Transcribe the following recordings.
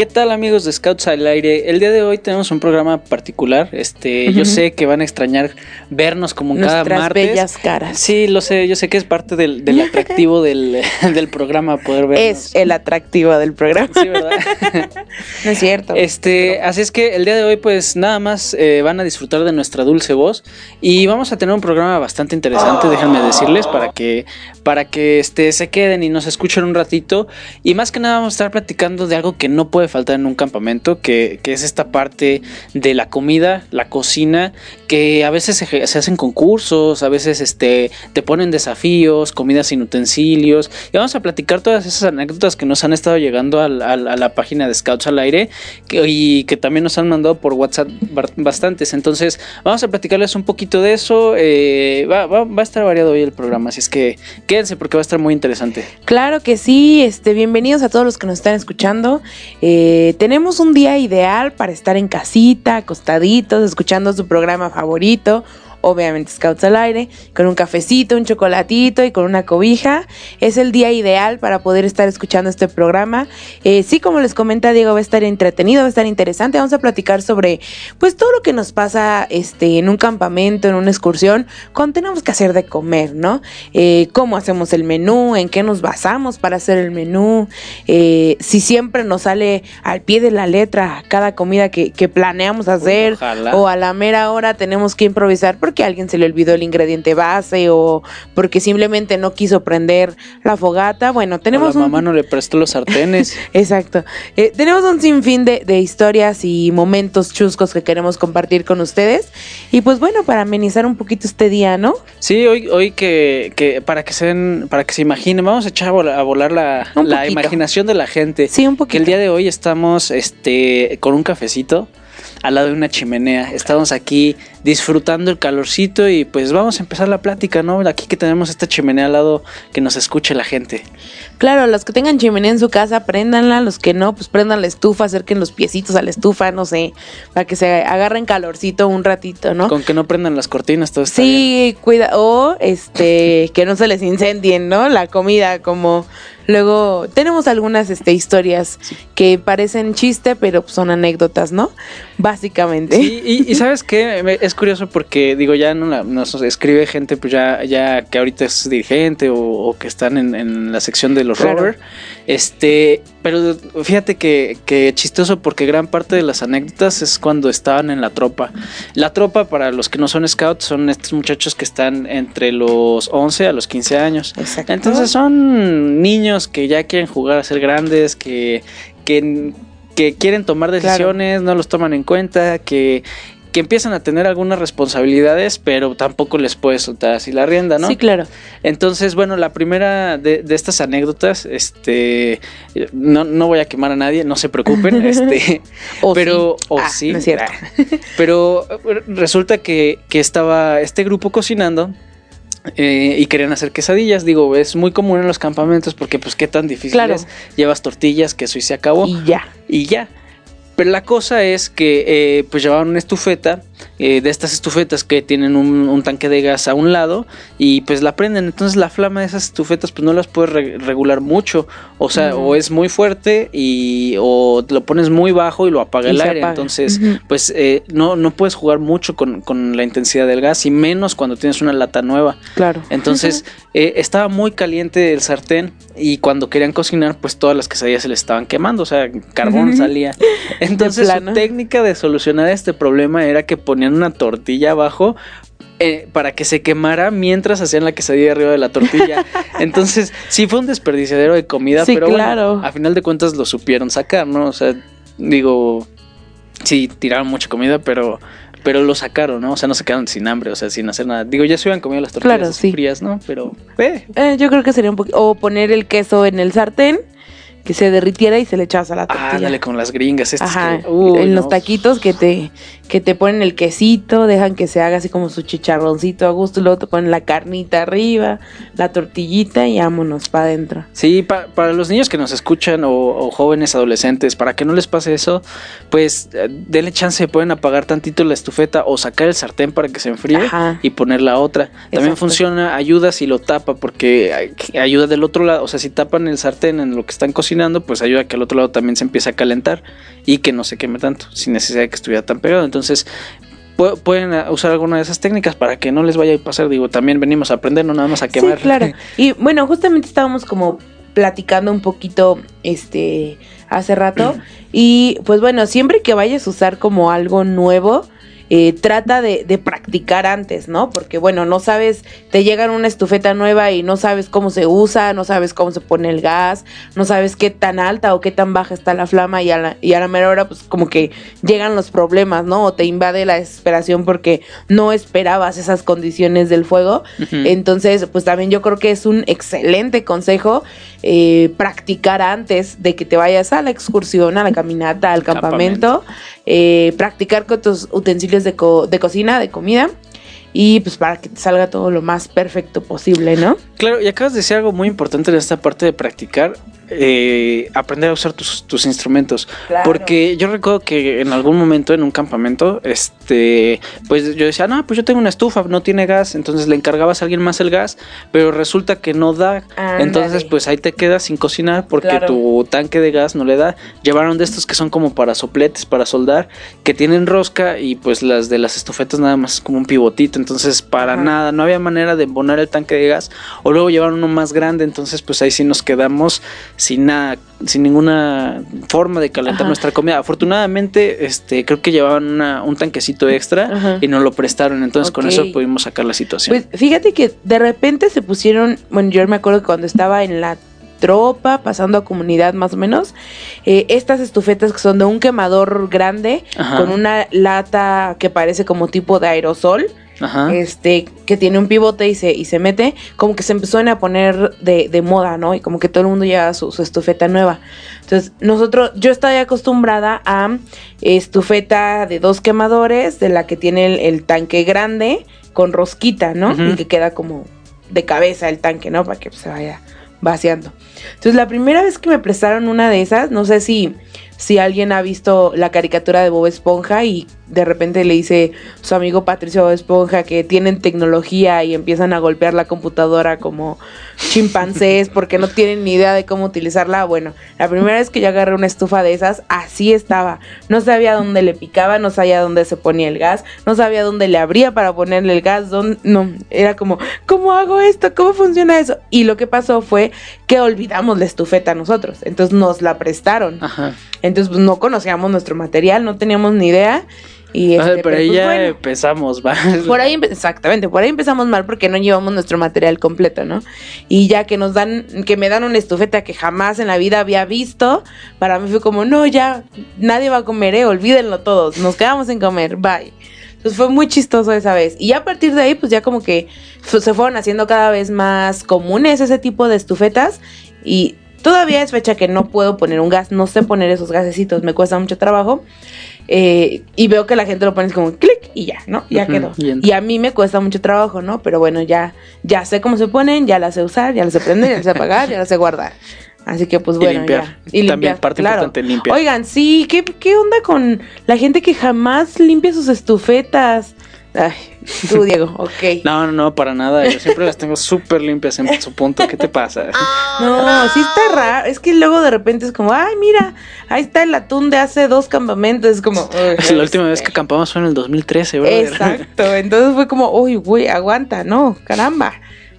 ¿Qué tal amigos de Scouts al Aire? El día de hoy tenemos un programa particular. Este, yo sé que van a extrañar vernos como Nuestras cada martes. bellas caras. Sí, lo sé, yo sé que es parte del, del atractivo del, del programa poder vernos. Es el atractivo del programa. Sí, ¿verdad? no es cierto. Este, así es que el día de hoy, pues nada más eh, van a disfrutar de nuestra dulce voz y vamos a tener un programa bastante interesante, déjenme decirles, para que, para que este, se queden y nos escuchen un ratito. Y más que nada vamos a estar platicando de algo que no puede faltar en un campamento, que, que es esta parte de la comida, la cocina, que a veces se, hacen concursos, a veces este, te ponen desafíos, comidas sin utensilios. Y vamos a platicar todas esas anécdotas que nos han estado llegando a, la página de Scouts al Aire y que también nos han mandado por WhatsApp bastantes. Entonces, vamos a platicarles un poquito de eso. eh, va, va- va a estar variado hoy el programa, así es que quédense porque va a estar muy interesante. Claro que sí, este, bienvenidos a todos los que nos están escuchando. Eh, tenemos un día ideal para estar en casita, acostaditos, escuchando su programa favorito. Obviamente Scouts al aire, con un cafecito, un chocolatito y con una cobija. Es el día ideal para poder estar escuchando este programa. Eh, sí, como les comenta Diego, va a estar entretenido, va a estar interesante. Vamos a platicar sobre pues todo lo que nos pasa este, en un campamento, en una excursión, cuando tenemos que hacer de comer, ¿no? Eh, cómo hacemos el menú, en qué nos basamos para hacer el menú, eh, si siempre nos sale al pie de la letra cada comida que, que planeamos hacer Ojalá. o a la mera hora tenemos que improvisar porque a alguien se le olvidó el ingrediente base o porque simplemente no quiso prender la fogata. Bueno, tenemos O la un... mamá no le prestó los sartenes. Exacto. Eh, tenemos un sinfín de, de historias y momentos chuscos que queremos compartir con ustedes. Y pues bueno, para amenizar un poquito este día, ¿no? Sí, hoy, hoy que, que para que se den- para que se imaginen, vamos a echar a volar, a volar la, la poquito. imaginación de la gente. Sí, un Que el poquito. día de hoy estamos este con un cafecito al lado de una chimenea. Estamos aquí disfrutando el calorcito y pues vamos a empezar la plática, ¿no? Aquí que tenemos esta chimenea al lado que nos escuche la gente. Claro, los que tengan chimenea en su casa, préndanla. Los que no, pues prendan la estufa, acerquen los piecitos a la estufa, no sé, para que se agarren calorcito un ratito, ¿no? Con que no prendan las cortinas, todo está bien. Sí, cuida, o este, que no se les incendien, ¿no? La comida, como luego tenemos algunas este, historias que parecen chiste, pero son anécdotas, ¿no? Básicamente. Sí, y, y sabes qué, es curioso porque digo, ya no la- nos escribe gente pues ya, ya que ahorita es dirigente o, o que están en, en la sección de los Claro. Este, pero fíjate que, que chistoso porque gran parte de las anécdotas es cuando estaban en la tropa. La tropa, para los que no son scouts, son estos muchachos que están entre los 11 a los 15 años. Exacto. Entonces son niños que ya quieren jugar a ser grandes, que, que, que quieren tomar Claro. decisiones, no los toman en cuenta, que, que empiezan a tener algunas responsabilidades, pero tampoco les puedes soltar así la rienda, ¿no? Sí, claro. Entonces, bueno, la primera de, de estas anécdotas, este, no, no voy a quemar a nadie, no se preocupen, este, O pero, sí. o Ah, sí, no es cierto. pero resulta que, que estaba este grupo cocinando eh, y querían hacer quesadillas. Digo, es muy común en los campamentos porque pues qué tan difícil Claro. es. Llevas tortillas, queso y se acabó Y ya. y ya. Pero la cosa es que eh, pues llevaban una estufeta, eh, de estas estufetas que tienen un, un tanque de gas a un lado y pues la prenden. Entonces la flama de esas estufetas pues no las puedes re- regular mucho. O sea, o es muy fuerte y o lo pones muy bajo y lo apaga Y el aire. apaga. Entonces pues eh, no, no puedes jugar mucho con, con la intensidad del gas y menos cuando tienes una lata nueva. Claro. Entonces eh, estaba muy caliente el sartén y cuando querían cocinar, pues todas las quesadillas se les estaban quemando, o sea, carbón salía. Entonces plano. técnica de solucionar este problema era que ponían una tortilla abajo. eh, para que se quemara mientras hacían la quesadilla arriba de la tortilla. Entonces, sí fue un desperdiciadero de comida, Sí, pero bueno, claro. a final de cuentas lo supieron sacar, ¿no? O sea, digo, sí, tiraron mucha comida, pero pero lo sacaron, ¿no? O sea, no se quedaron sin hambre, o sea, sin hacer nada. Digo, ya se hubieran comido las tortillas Claro, así sí. frías, ¿no? Pero, eh, Eh, yo creo que sería un poquito. O poner el queso en el sartén, que se derritiera y se le echabas a la tortilla. ándale con las gringas estas Ajá, que- en los no. taquitos que te, que te ponen el quesito, dejan que se haga así como su chicharroncito a gusto, y luego te ponen la carnita arriba, la tortillita y vámonos para adentro. Sí, pa- para los niños que nos escuchan o, o jóvenes adolescentes, para que no les pase eso, pues eh, denle chance, pueden apagar tantito la estufeta o sacar el sartén para que se enfríe Ajá. y poner la otra. También Exacto. funciona, ayuda si lo tapa, porque ay- ayuda del otro lado, o sea, si tapan el sartén en lo que están cocinando, pues ayuda a que el otro lado también se empiece a calentar y que no se queme tanto, sin necesidad de que estuviera tan pegado. Entonces, pu- pueden ah, usar alguna de esas técnicas para que no les vaya a pasar, digo, también venimos a aprender, no nada más a quemar. Sí, claro. Y bueno, justamente estábamos como platicando un poquito este hace rato y pues bueno, siempre que vayas a usar como algo nuevo, eh, trata de, de practicar antes, ¿no? Porque bueno, no sabes, te llegan una estufeta nueva y no sabes cómo se usa, no sabes cómo se pone el gas, no sabes qué tan alta o qué tan baja está la flama y a la, y a la mera hora pues como que llegan los problemas, ¿no? O te invade la desesperación porque no esperabas esas condiciones del fuego. Entonces, pues también yo creo que es un excelente consejo eh, practicar antes de que te vayas a la excursión, a la caminata, al campamento, eh, practicar con tus utensilios de, co- de cocina, de comida, y pues para que te salga todo lo más perfecto posible, ¿no? Claro, y acabas de decir algo muy importante en esta parte de practicar, eh, aprender a usar tus, tus instrumentos. Claro. Porque yo recuerdo que en algún momento en un campamento, este, pues yo decía, no, pues yo tengo una estufa, no tiene gas, entonces le encargabas a alguien más el gas, pero resulta que no da. Entonces, pues ahí te quedas sin cocinar porque Claro. tu tanque de gas no le da. Llevaron de estos que son como para sopletes, para soldar, que tienen rosca y pues las de las estufetas nada más es como un pivotito. Entonces, para Ajá. nada, no había manera de embonar el tanque de gas. O luego llevaron uno más grande, entonces pues ahí sí nos quedamos sin nada, sin ninguna forma de calentar Ajá. nuestra comida. Afortunadamente, este, creo que llevaban una- un tanquecito extra Ajá. y nos lo prestaron. Entonces con eso pudimos sacar la situación. Pues fíjate que de repente se pusieron, bueno, yo me acuerdo que cuando estaba en la tropa, pasando a comunidad más o menos, eh, estas estufetas que son de un quemador grande, Ajá. con una lata que parece como tipo de aerosol, Ajá. este, que tiene un pivote y se, y se mete, como que se empezó a poner de, de moda, ¿no? Y como que todo el mundo lleva su, su estufeta nueva. Entonces, nosotros, yo estoy acostumbrada a estufeta de dos quemadores, de la que tiene el, el tanque grande, con rosquita, ¿no? Y que queda como de cabeza el tanque, ¿no? Para que se vaya vaciando. Entonces, la primera vez que me prestaron una de esas, no sé si, si alguien ha visto la caricatura de Bob Esponja y de repente le dice su amigo Patricio Esponja que tienen tecnología y empiezan a golpear la computadora como chimpancés porque no tienen ni idea de cómo utilizarla. Bueno, la primera vez que yo agarré una estufa de esas, así estaba. No sabía dónde le picaba, no sabía dónde se ponía el gas, no sabía dónde le abría para ponerle el gas. dónde- no, era como, ¿cómo hago esto? ¿Cómo funciona eso? Y lo que pasó fue que olvidamos la estufeta nosotros. Entonces nos la prestaron. Ajá. Entonces pues, no conocíamos nuestro material, no teníamos ni idea. Y este, pero ahí pues, ya bueno. empezamos, va. Por ahí, exactamente, por ahí empezamos mal porque no llevamos nuestro material completo, ¿no? Y ya que nos dan, que me dan una estufeta que jamás en la vida había visto, para mí fue como, no, ya, nadie va a comer, eh, olvídenlo todos, nos quedamos sin comer, bye. Entonces fue muy chistoso esa vez. Y ya a partir de ahí, pues ya como que se fueron haciendo cada vez más comunes ese tipo de estufetas. Y todavía es fecha que no puedo poner un gas, no sé poner esos gasecitos, me cuesta mucho trabajo. Eh, y veo que la gente lo pone así como clic y ya, ¿no? Ya quedó. y Y a mí me cuesta mucho trabajo, ¿no? Pero bueno, ya, ya sé cómo se ponen, ya las sé usar, ya las sé prender, ya las sé apagar, ya las sé guardar. Así que pues Y bueno, limpiar. ya. También parte importante, limpiar. Oigan, sí, ¿qué, ¿qué onda con la gente que jamás limpia sus estufetas? Ay, tú, Diego, ok. No, no, no, para nada. Yo siempre las tengo súper limpias en su punto. ¿Qué te pasa? No, sí está raro. Es que luego de repente es como, ay, mira, ahí está el atún de hace dos campamentos. Es como, "Uy, la última vez que acampamos fue en el 2013, ¿verdad? Exacto, entonces fue como, uy, güey, aguanta, no, caramba.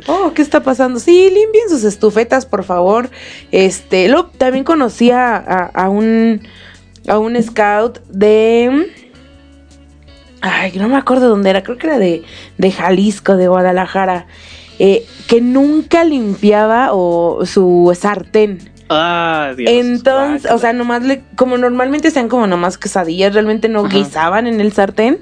Oh, ¿qué está pasando? Sí, limpien sus estufetas, por favor. Este, luego también conocí a, a- a un a un scout de ay, no me acuerdo dónde era, creo que era de, de Jalisco, de Guadalajara, eh, que nunca limpiaba o su sartén. Ah, Dios. Entonces, guácala. o sea, nomás le, como normalmente sean como nomás quesadillas, realmente no Ajá. guisaban en el sartén.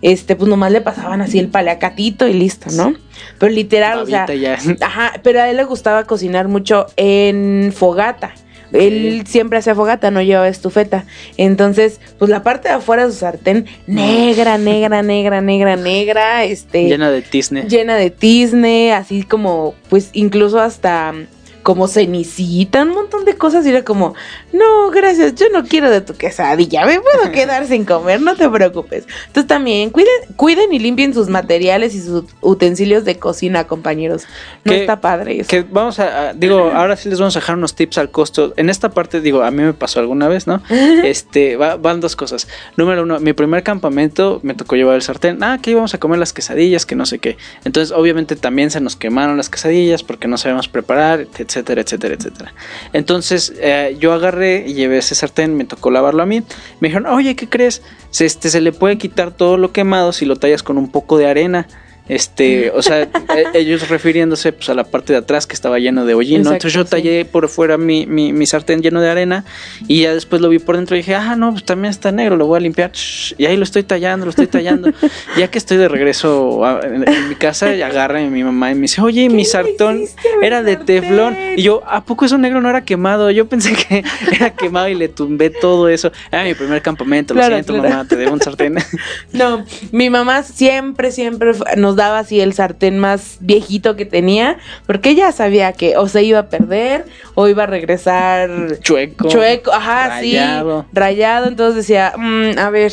este, pues nomás le pasaban así el paleacatito y listo, ¿no? Pero literal, o sea, ya. ajá, pero a él le gustaba cocinar mucho en fogata. Él siempre hacía fogata, no llevaba estufeta. Entonces, pues la parte de afuera de su sartén, negra, negra, negra, negra, negra, este Llena de tizne. llena de tizne, así como, pues incluso hasta como cenicita, un montón de cosas. Y era como, no, gracias, yo no quiero de tu quesadilla, me puedo quedar sin comer, no te preocupes. Entonces también cuiden, cuiden y limpien sus materiales y sus utensilios de cocina, compañeros. No Que- está padre eso. Que vamos a, a- digo, ahora sí les vamos a dejar unos tips al costo. En esta parte, digo, a mí me pasó alguna vez, ¿no? Este, va- van dos cosas. Número uno, mi primer campamento me tocó llevar el sartén. Ah, que íbamos a comer las quesadillas, que no sé qué. Entonces, obviamente, también se nos quemaron las quesadillas porque no sabíamos preparar, etcétera, etcétera, etcétera. Entonces, eh, yo agarré y llevé ese sartén, me tocó lavarlo a mí. Me dijeron, oye, ¿qué crees? Se, este, se le puede quitar todo lo quemado si lo tallas con un poco de arena. Este, o sea, e- ellos refiriéndose pues a la parte de atrás que estaba lleno de hollín, ¿no? Entonces yo sí. tallé por fuera mi, mi, mi sartén lleno de arena y ya después lo vi por dentro y dije, ah, no, pues también está negro, lo voy a limpiar. Y ahí lo estoy tallando, lo estoy tallando. ya que estoy de regreso a- en, en mi casa, y agarra mi mamá y me dice, oye, mi sartón a era de teflón. Y yo, ¿a poco eso negro no era quemado? Yo pensé que era quemado y le tumbé todo eso. Era mi primer campamento, lo Claro, siento, claro. mamá, te debo un sartén. No, mi mamá siempre, siempre fu- nos daba así el sartén más viejito que tenía, porque ella sabía que o se iba a perder o iba a regresar Chueco. chueco, ajá, rayado. sí, rayado, entonces decía, "Mm, a ver,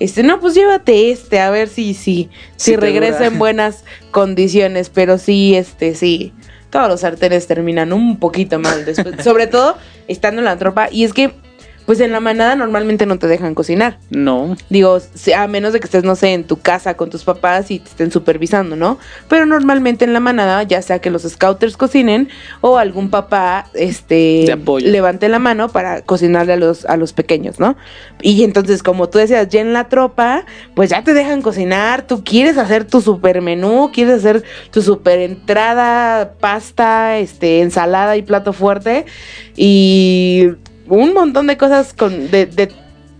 este, no, pues llévate este, a ver si, si, si te regresa en buenas condiciones, pero sí, este, sí, todos los sartenes terminan un poquito mal después, sobre todo estando en la tropa, y es que, pues en la manada normalmente no te dejan cocinar. No. Digo, a menos de que estés, no sé, en tu casa con tus papás y te estén supervisando, ¿no? Pero normalmente en la manada, ya sea que los scouters cocinen o algún papá, este, levante la mano para cocinarle a los, a los pequeños, ¿no? Y entonces, como tú decías, ya en la tropa, pues ya te dejan cocinar, tú quieres hacer tu super menú, quieres hacer tu super entrada, pasta, este, ensalada y plato fuerte y un montón de cosas con, de, de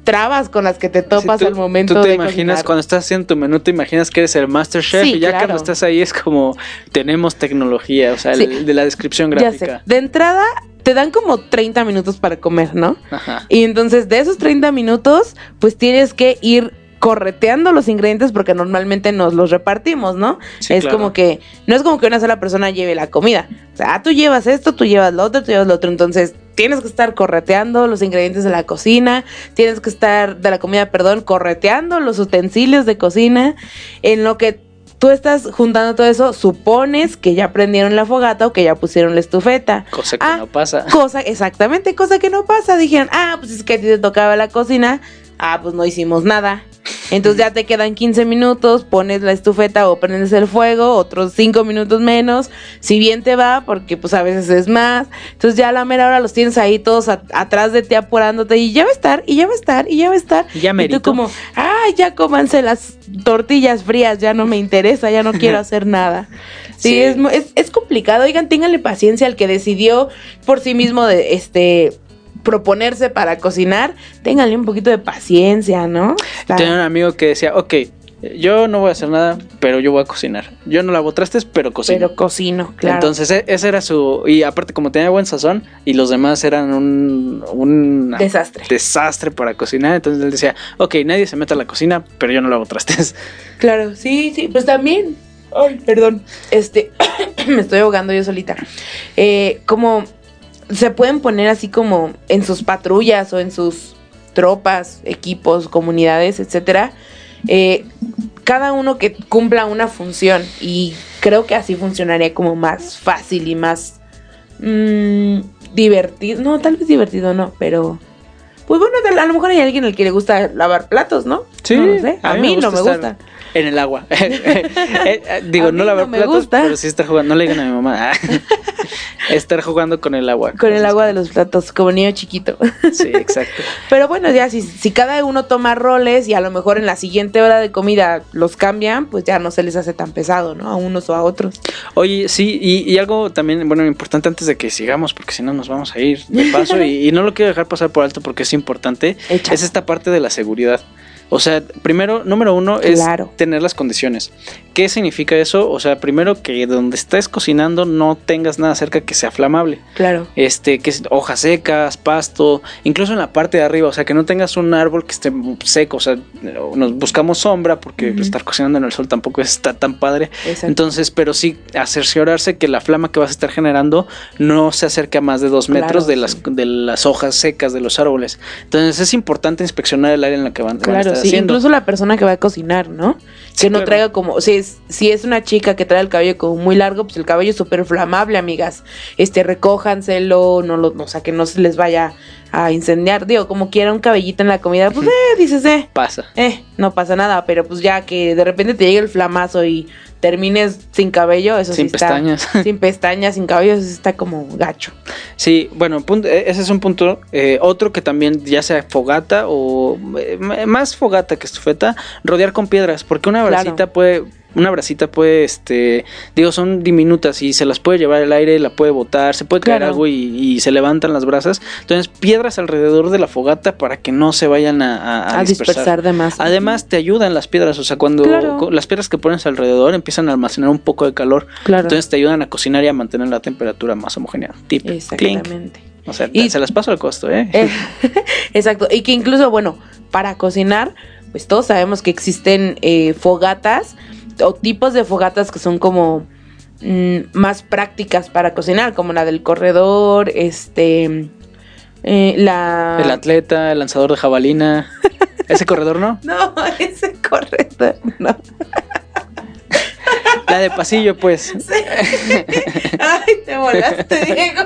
trabas con las que te topas Sí, tú- al momento Tú te de imaginas cocinar. cuando estás haciendo tu menú, te imaginas que eres el master chef Sí, y ya claro. cuando estás ahí es como tenemos tecnología, o sea, Sí. el- de la descripción Ya sé. gráfica. De entrada, te dan como 30 minutos para comer, ¿no? Ajá. Y entonces de esos 30 minutos, pues tienes que ir correteando los ingredientes porque normalmente nos los repartimos, ¿no? Sí, es claro. como que, no es como que una sola persona lleve la comida. O sea, ah, tú llevas esto, tú llevas lo otro, tú llevas lo otro. Entonces, tienes que estar correteando los ingredientes de la cocina, tienes que estar, de la comida, perdón, correteando los utensilios de cocina. En lo que tú estás juntando todo eso, supones que ya prendieron la fogata o que ya pusieron la estufeta. Cosa que Ah, no pasa. Cosa, exactamente, cosa que no pasa. Dijeron, ah, pues es que a ti te tocaba la cocina. Ah, pues no hicimos nada. Entonces ya te quedan 15 minutos, pones la estufeta o prendes el fuego, otros 5 minutos menos, si bien te va, porque pues a veces es más. Entonces ya a la mera hora los tienes ahí todos a- atrás de ti apurándote y ya va a estar, y ya va a estar, y ya va a estar. Y ya y merito. tú como, ah, ya cómanse las tortillas frías, ya no me interesa, ya no quiero hacer nada. Sí, Sí. Es, es, es complicado. Oigan, ténganle paciencia al que decidió por sí mismo de este proponerse para cocinar. Ténganle un poquito de paciencia, ¿no? Tenía un amigo que decía, ok, yo no voy a hacer nada, pero yo voy a cocinar. Yo no lavo trastes, pero cocino. pero cocino, claro. Entonces e- ese era su... Y aparte como tenía buen sazón y los demás eran un... un Desastre. desastre para cocinar, entonces él decía, ok, nadie se mete a la cocina, pero yo no lavo trastes. Claro, sí, sí, pues también. Ay, perdón. Este, me estoy ahogando yo solita. Eh, como se pueden poner así como en sus patrullas o en sus tropas, equipos, comunidades, etcétera. eh, cada uno que cumpla una función y creo que así funcionaría como más fácil y más mm, divertido. No, tal vez divertido no, pero pues bueno, a lo mejor hay alguien al que le gusta lavar platos, ¿no? No lo sé. A, mí, no me estar gusta. En el agua. Eh, eh, Digo, no lavar no platos, gusta. pero sí estar jugando. No le digan a mi mamá. estar jugando con el agua. Con el agua de los platos, como niño chiquito. Sí, exacto. Pero bueno, ya si, si cada uno toma roles y a lo mejor en la siguiente hora de comida los cambian, pues ya no se les hace tan pesado, ¿no? A unos o a otros. Oye, sí, y, y algo también, bueno, importante antes de que sigamos, porque si no nos vamos a ir de paso, y, y no lo quiero dejar pasar por alto porque es importante, es esta parte de la seguridad. O sea, primero, número uno es Claro. tener las condiciones. ¿Qué significa eso? O sea, primero que donde estés cocinando no tengas nada cerca que sea flamable. Claro. Este, que es hojas secas, pasto, incluso en la parte de arriba, o sea, que no tengas un árbol que esté seco, o sea, nos buscamos sombra porque estar cocinando en el sol tampoco está tan padre. Exacto. Entonces, pero sí cerciorarse que la flama que vas a estar generando no se acerque a más de dos Claro, metros de, sí. las, de las hojas secas de los árboles. Entonces es importante inspeccionar el área en la que van, van a estar sí, haciendo. incluso la persona que va a cocinar, ¿no? Sí, que no claro. traiga como, si es, si es una chica que trae el cabello como muy largo, pues el cabello es súper flamable, amigas. Este, recójanselo, no lo, o sea, que no se les vaya a incendiar. Digo, como quiera un cabellito en la comida, pues eh, dices, eh, Pasa. eh, no pasa nada, pero pues ya que de repente te llegue el flamazo y termines sin cabello, eso Sin sí está- pestañas. sin pestañas, sin cabello, eso está como gacho. Sí, bueno, punto- eh, ese es un punto. Eh, otro que también, ya sea fogata o eh, más fogata que estufeta, rodear con piedras, porque una Claro. brasita puede, una brasita puede, este, digo, son diminutas y se las puede llevar el aire, la puede botar, se puede caer Claro. algo y, y se levantan las brasas. Entonces, piedras alrededor de la fogata para que no se vayan a, a- a A, dispersar. dispersar de más. Además, te ayudan las piedras, o sea, cuando Claro. las piedras que pones alrededor empiezan a almacenar un poco de calor, claro. entonces te ayudan a cocinar y a mantener la temperatura más homogénea. Tip, clink. Exactamente. O sea, Y- se las paso al costo, ¿eh? Eh, exacto. Y que incluso, bueno, para cocinar, pues todos sabemos que existen eh, fogatas o tipos de fogatas que son como mm, más prácticas para cocinar, como la del corredor, este, eh, la... El atleta, el lanzador de jabalina. Ese corredor no. No, ese corredor, no. La de pasillo, pues. Ay, te volaste, Diego.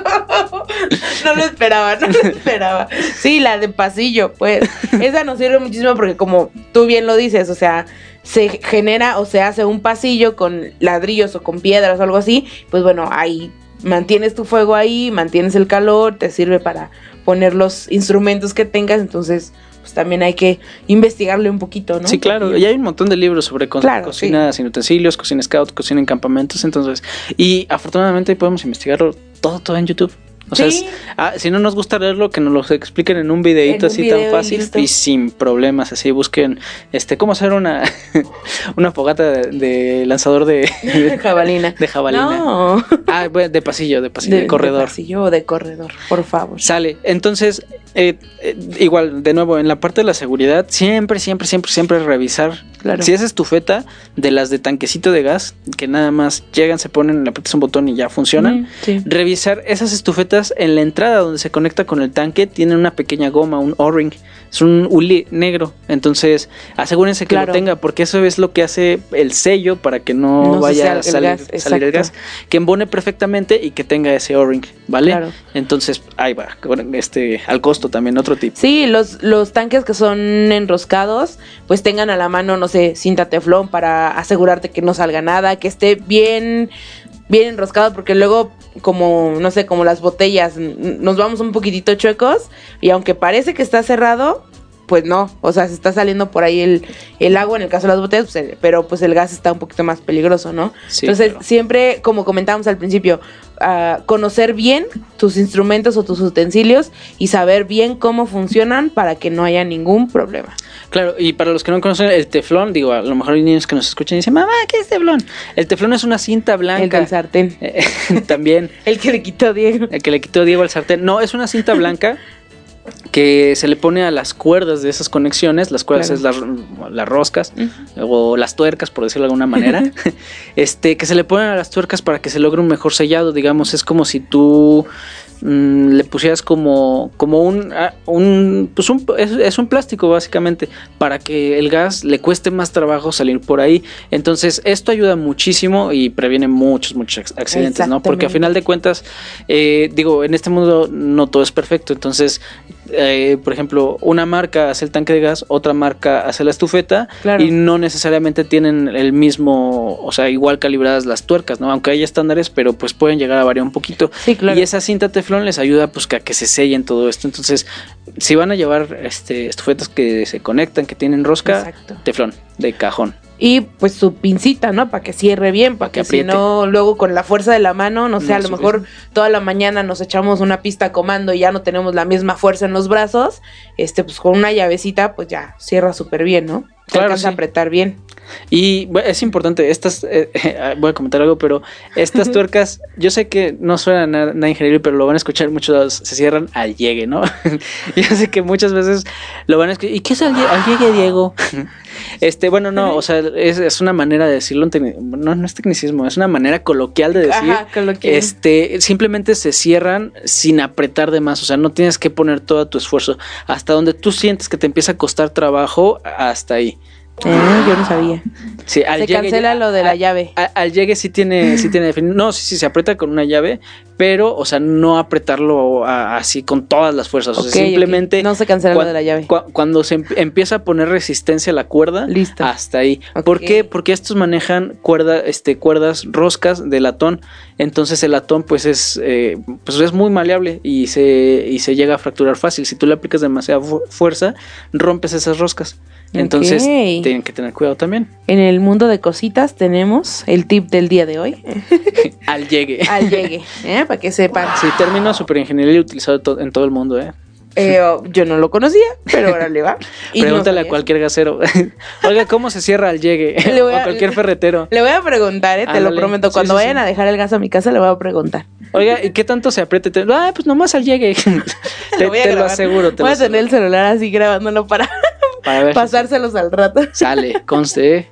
No lo esperaba, no lo esperaba. Sí, la de pasillo, pues. Esa nos sirve muchísimo porque como tú bien lo dices, o sea, se genera o se hace un pasillo con ladrillos o con piedras o algo así, pues bueno, ahí mantienes tu fuego ahí, mantienes el calor, te sirve para poner los instrumentos que tengas, entonces pues también hay que investigarle un poquito, ¿no? Sí, claro. Y hay un montón de libros sobre co- Claro, cocina sin utensilios, cocina scout, cocina en campamentos. Entonces, y afortunadamente podemos investigarlo todo, todo en YouTube. O sea, Sí. es- ah, si no nos gusta leerlo, que nos lo expliquen en un videito En un así video tan fácil y sin problemas. Así busquen este cómo hacer una, una fogata de, de lanzador de, de, jabalina. de jabalina. No. Ah, bueno, de pasillo, de pasillo, de, corredor. pasillo o de corredor, por favor. Sale. Entonces, eh, eh, igual, de nuevo, en la parte de la seguridad, siempre, siempre, siempre, siempre revisar. Claro. Si es estufeta de las de tanquecito de gas, que nada más llegan, se ponen, le aprietas un botón y ya funcionan. Sí. Revisar esas estufetas en la entrada donde se conecta con el tanque, tienen una pequeña goma, un O-ring. Es un huli negro. Entonces, asegúrense que Claro. lo tenga, porque eso es lo que hace el sello para que no, vaya a el salir, gas, salir el gas. Que embone perfectamente y que tenga ese O-ring, ¿vale? Claro. Entonces, ahí va. Este, al costo también, otro tip. Sí, los, los tanques que son enroscados, pues tengan a la mano, no sé, cinta teflón para asegurarte que no salga nada, que esté bien, bien enroscado, porque luego, como, no sé, como las botellas, nos vamos un poquitito chuecos y aunque parece que está cerrado, pues no, o sea, se está saliendo por ahí el, el agua en el caso de las botellas, pues, el- pero pues el gas está un poquito más peligroso, ¿no? Sí, Entonces, claro. siempre, como comentábamos al principio, ah, conocer bien tus instrumentos o tus utensilios y saber bien cómo funcionan para que no haya ningún problema. Claro, y para los que no conocen el teflón, digo, a lo mejor hay niños que nos escuchan y dicen, mamá, ¿qué es teflón? El teflón es una cinta El blanca. del sartén. Eh, también, El que le quitó Diego. el que le quitó Diego al sartén. No, es una cinta blanca que se le pone a las cuerdas de esas conexiones, las cuerdas Claro. es las, las roscas o las tuercas, por decirlo de alguna manera, este, que se le ponen a las tuercas para que se logre un mejor sellado, digamos, es como si tú mm, le pusieras como, como un, ah, un, pues un, es, es un plástico básicamente, para que el gas le cueste más trabajo salir por ahí. Entonces, esto ayuda muchísimo y previene muchos, muchos ac- accidentes, ¿no? Porque a final de cuentas, eh, digo, en este mundo no todo es perfecto, entonces, eh, por ejemplo, una marca hace el tanque de gas, otra marca hace la estufeta Claro. y no necesariamente tienen el mismo, o sea, igual calibradas las tuercas, ¿no? Aunque hay estándares, pero pues pueden llegar a variar un poquito. Sí, claro. Y esa cinta teflón les ayuda pues que a que se sellen todo esto. Entonces, si van a llevar este estufetas que se conectan, que tienen rosca, Exacto. teflón de cajón. Y pues su pincita, ¿no? Para que cierre bien, para que si no, luego con la fuerza de la mano, no sé, No, a lo mejor toda la mañana nos echamos una pista a comando y ya no tenemos la misma fuerza en los brazos, este, pues con una llavecita, pues ya cierra súper bien, ¿no? Se Claro, alcanza a apretar bien. Y bueno, es importante, estas, eh, voy a comentar algo, pero estas tuercas, yo sé que no suena nada, nada ingeniero, pero lo van a escuchar muchos, se cierran al llegue, ¿no? yo sé que muchas veces lo van a escuchar, ¿y qué es al, al llegue, Diego? este, bueno, no, o sea, es, es una manera de decirlo, no, no es tecnicismo, es una manera coloquial de decir, Ajá, coloquial. este, simplemente se cierran sin apretar de más, o sea, no tienes que poner todo tu esfuerzo, hasta donde tú sientes que te empieza a costar trabajo, hasta ahí. Eh, yo no sabía. Sí, al Se llegue- cancela lo de la llave. al llegue sí tiene, sí tiene No, sí, sí, se aprieta con una llave, pero, o sea, no apretarlo a- así con todas las fuerzas. o sea, simplemente. No se cancela lo de la llave. cua- cuando se em- empieza a poner resistencia a la cuerda, Listo. hasta ahí. ¿Por qué? Porque estos manejan cuerda, este, cuerdas roscas de latón. Entonces el latón, pues es, eh, pues es muy maleable y se, y se llega a fracturar fácil. Si tú le aplicas demasiada fu- fuerza, rompes esas roscas. Entonces tienen que tener cuidado también. En el mundo de cositas tenemos el tip del día de hoy. Al llegue. Al llegue, ¿eh? para que sepan. Sí, término super ingeniería utilizado to- en todo el mundo, ¿eh? Eh, oh, yo no lo conocía, pero ahora le va. Y no Pregúntale a cualquier gasero. Oiga, ¿cómo se cierra al llegue? Le voy a- cualquier ferretero. Le voy a preguntar, ¿eh? te lo prometo. Cuando sí, vayan sí. a dejar el gas a mi casa, le voy a preguntar. Oiga, ¿y qué tanto se apriete? Te- Ah, pues nomás al llegue. te voy a te lo aseguro. Te voy a tener el celular así grabándolo para Para ver si pasárselos al rato. Sale, conste. ¿eh?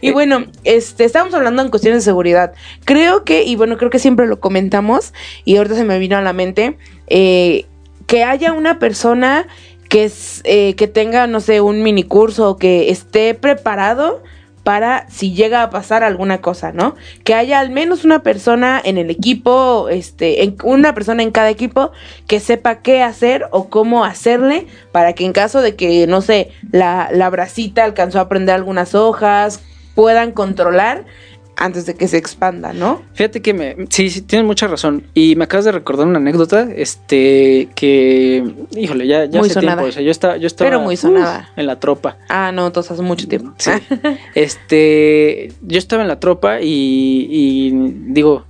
Y bueno, este, estábamos hablando en cuestiones de seguridad. Creo que, y bueno, creo que siempre lo comentamos, y ahorita se me vino a la mente, eh, que haya una persona que, es, eh, que tenga, no sé, un mini curso o que esté preparado para si llega a pasar alguna cosa, ¿no? Que haya al menos una persona en el equipo, este, una persona en cada equipo que sepa qué hacer o cómo hacerle para que en caso de que, no sé, la, la bracita alcanzó a prender algunas hojas, puedan controlar antes de que se expanda, ¿no? Fíjate que me, sí, sí, tienes mucha razón. Y me acabas de recordar una anécdota, este, que, híjole, ya, ya Muy hace sonada. tiempo. O sea, yo estaba, yo estaba Pero muy sonada. en la tropa. Ah, no, entonces hace mucho tiempo. Sí. este, yo estaba en la tropa y, y digo,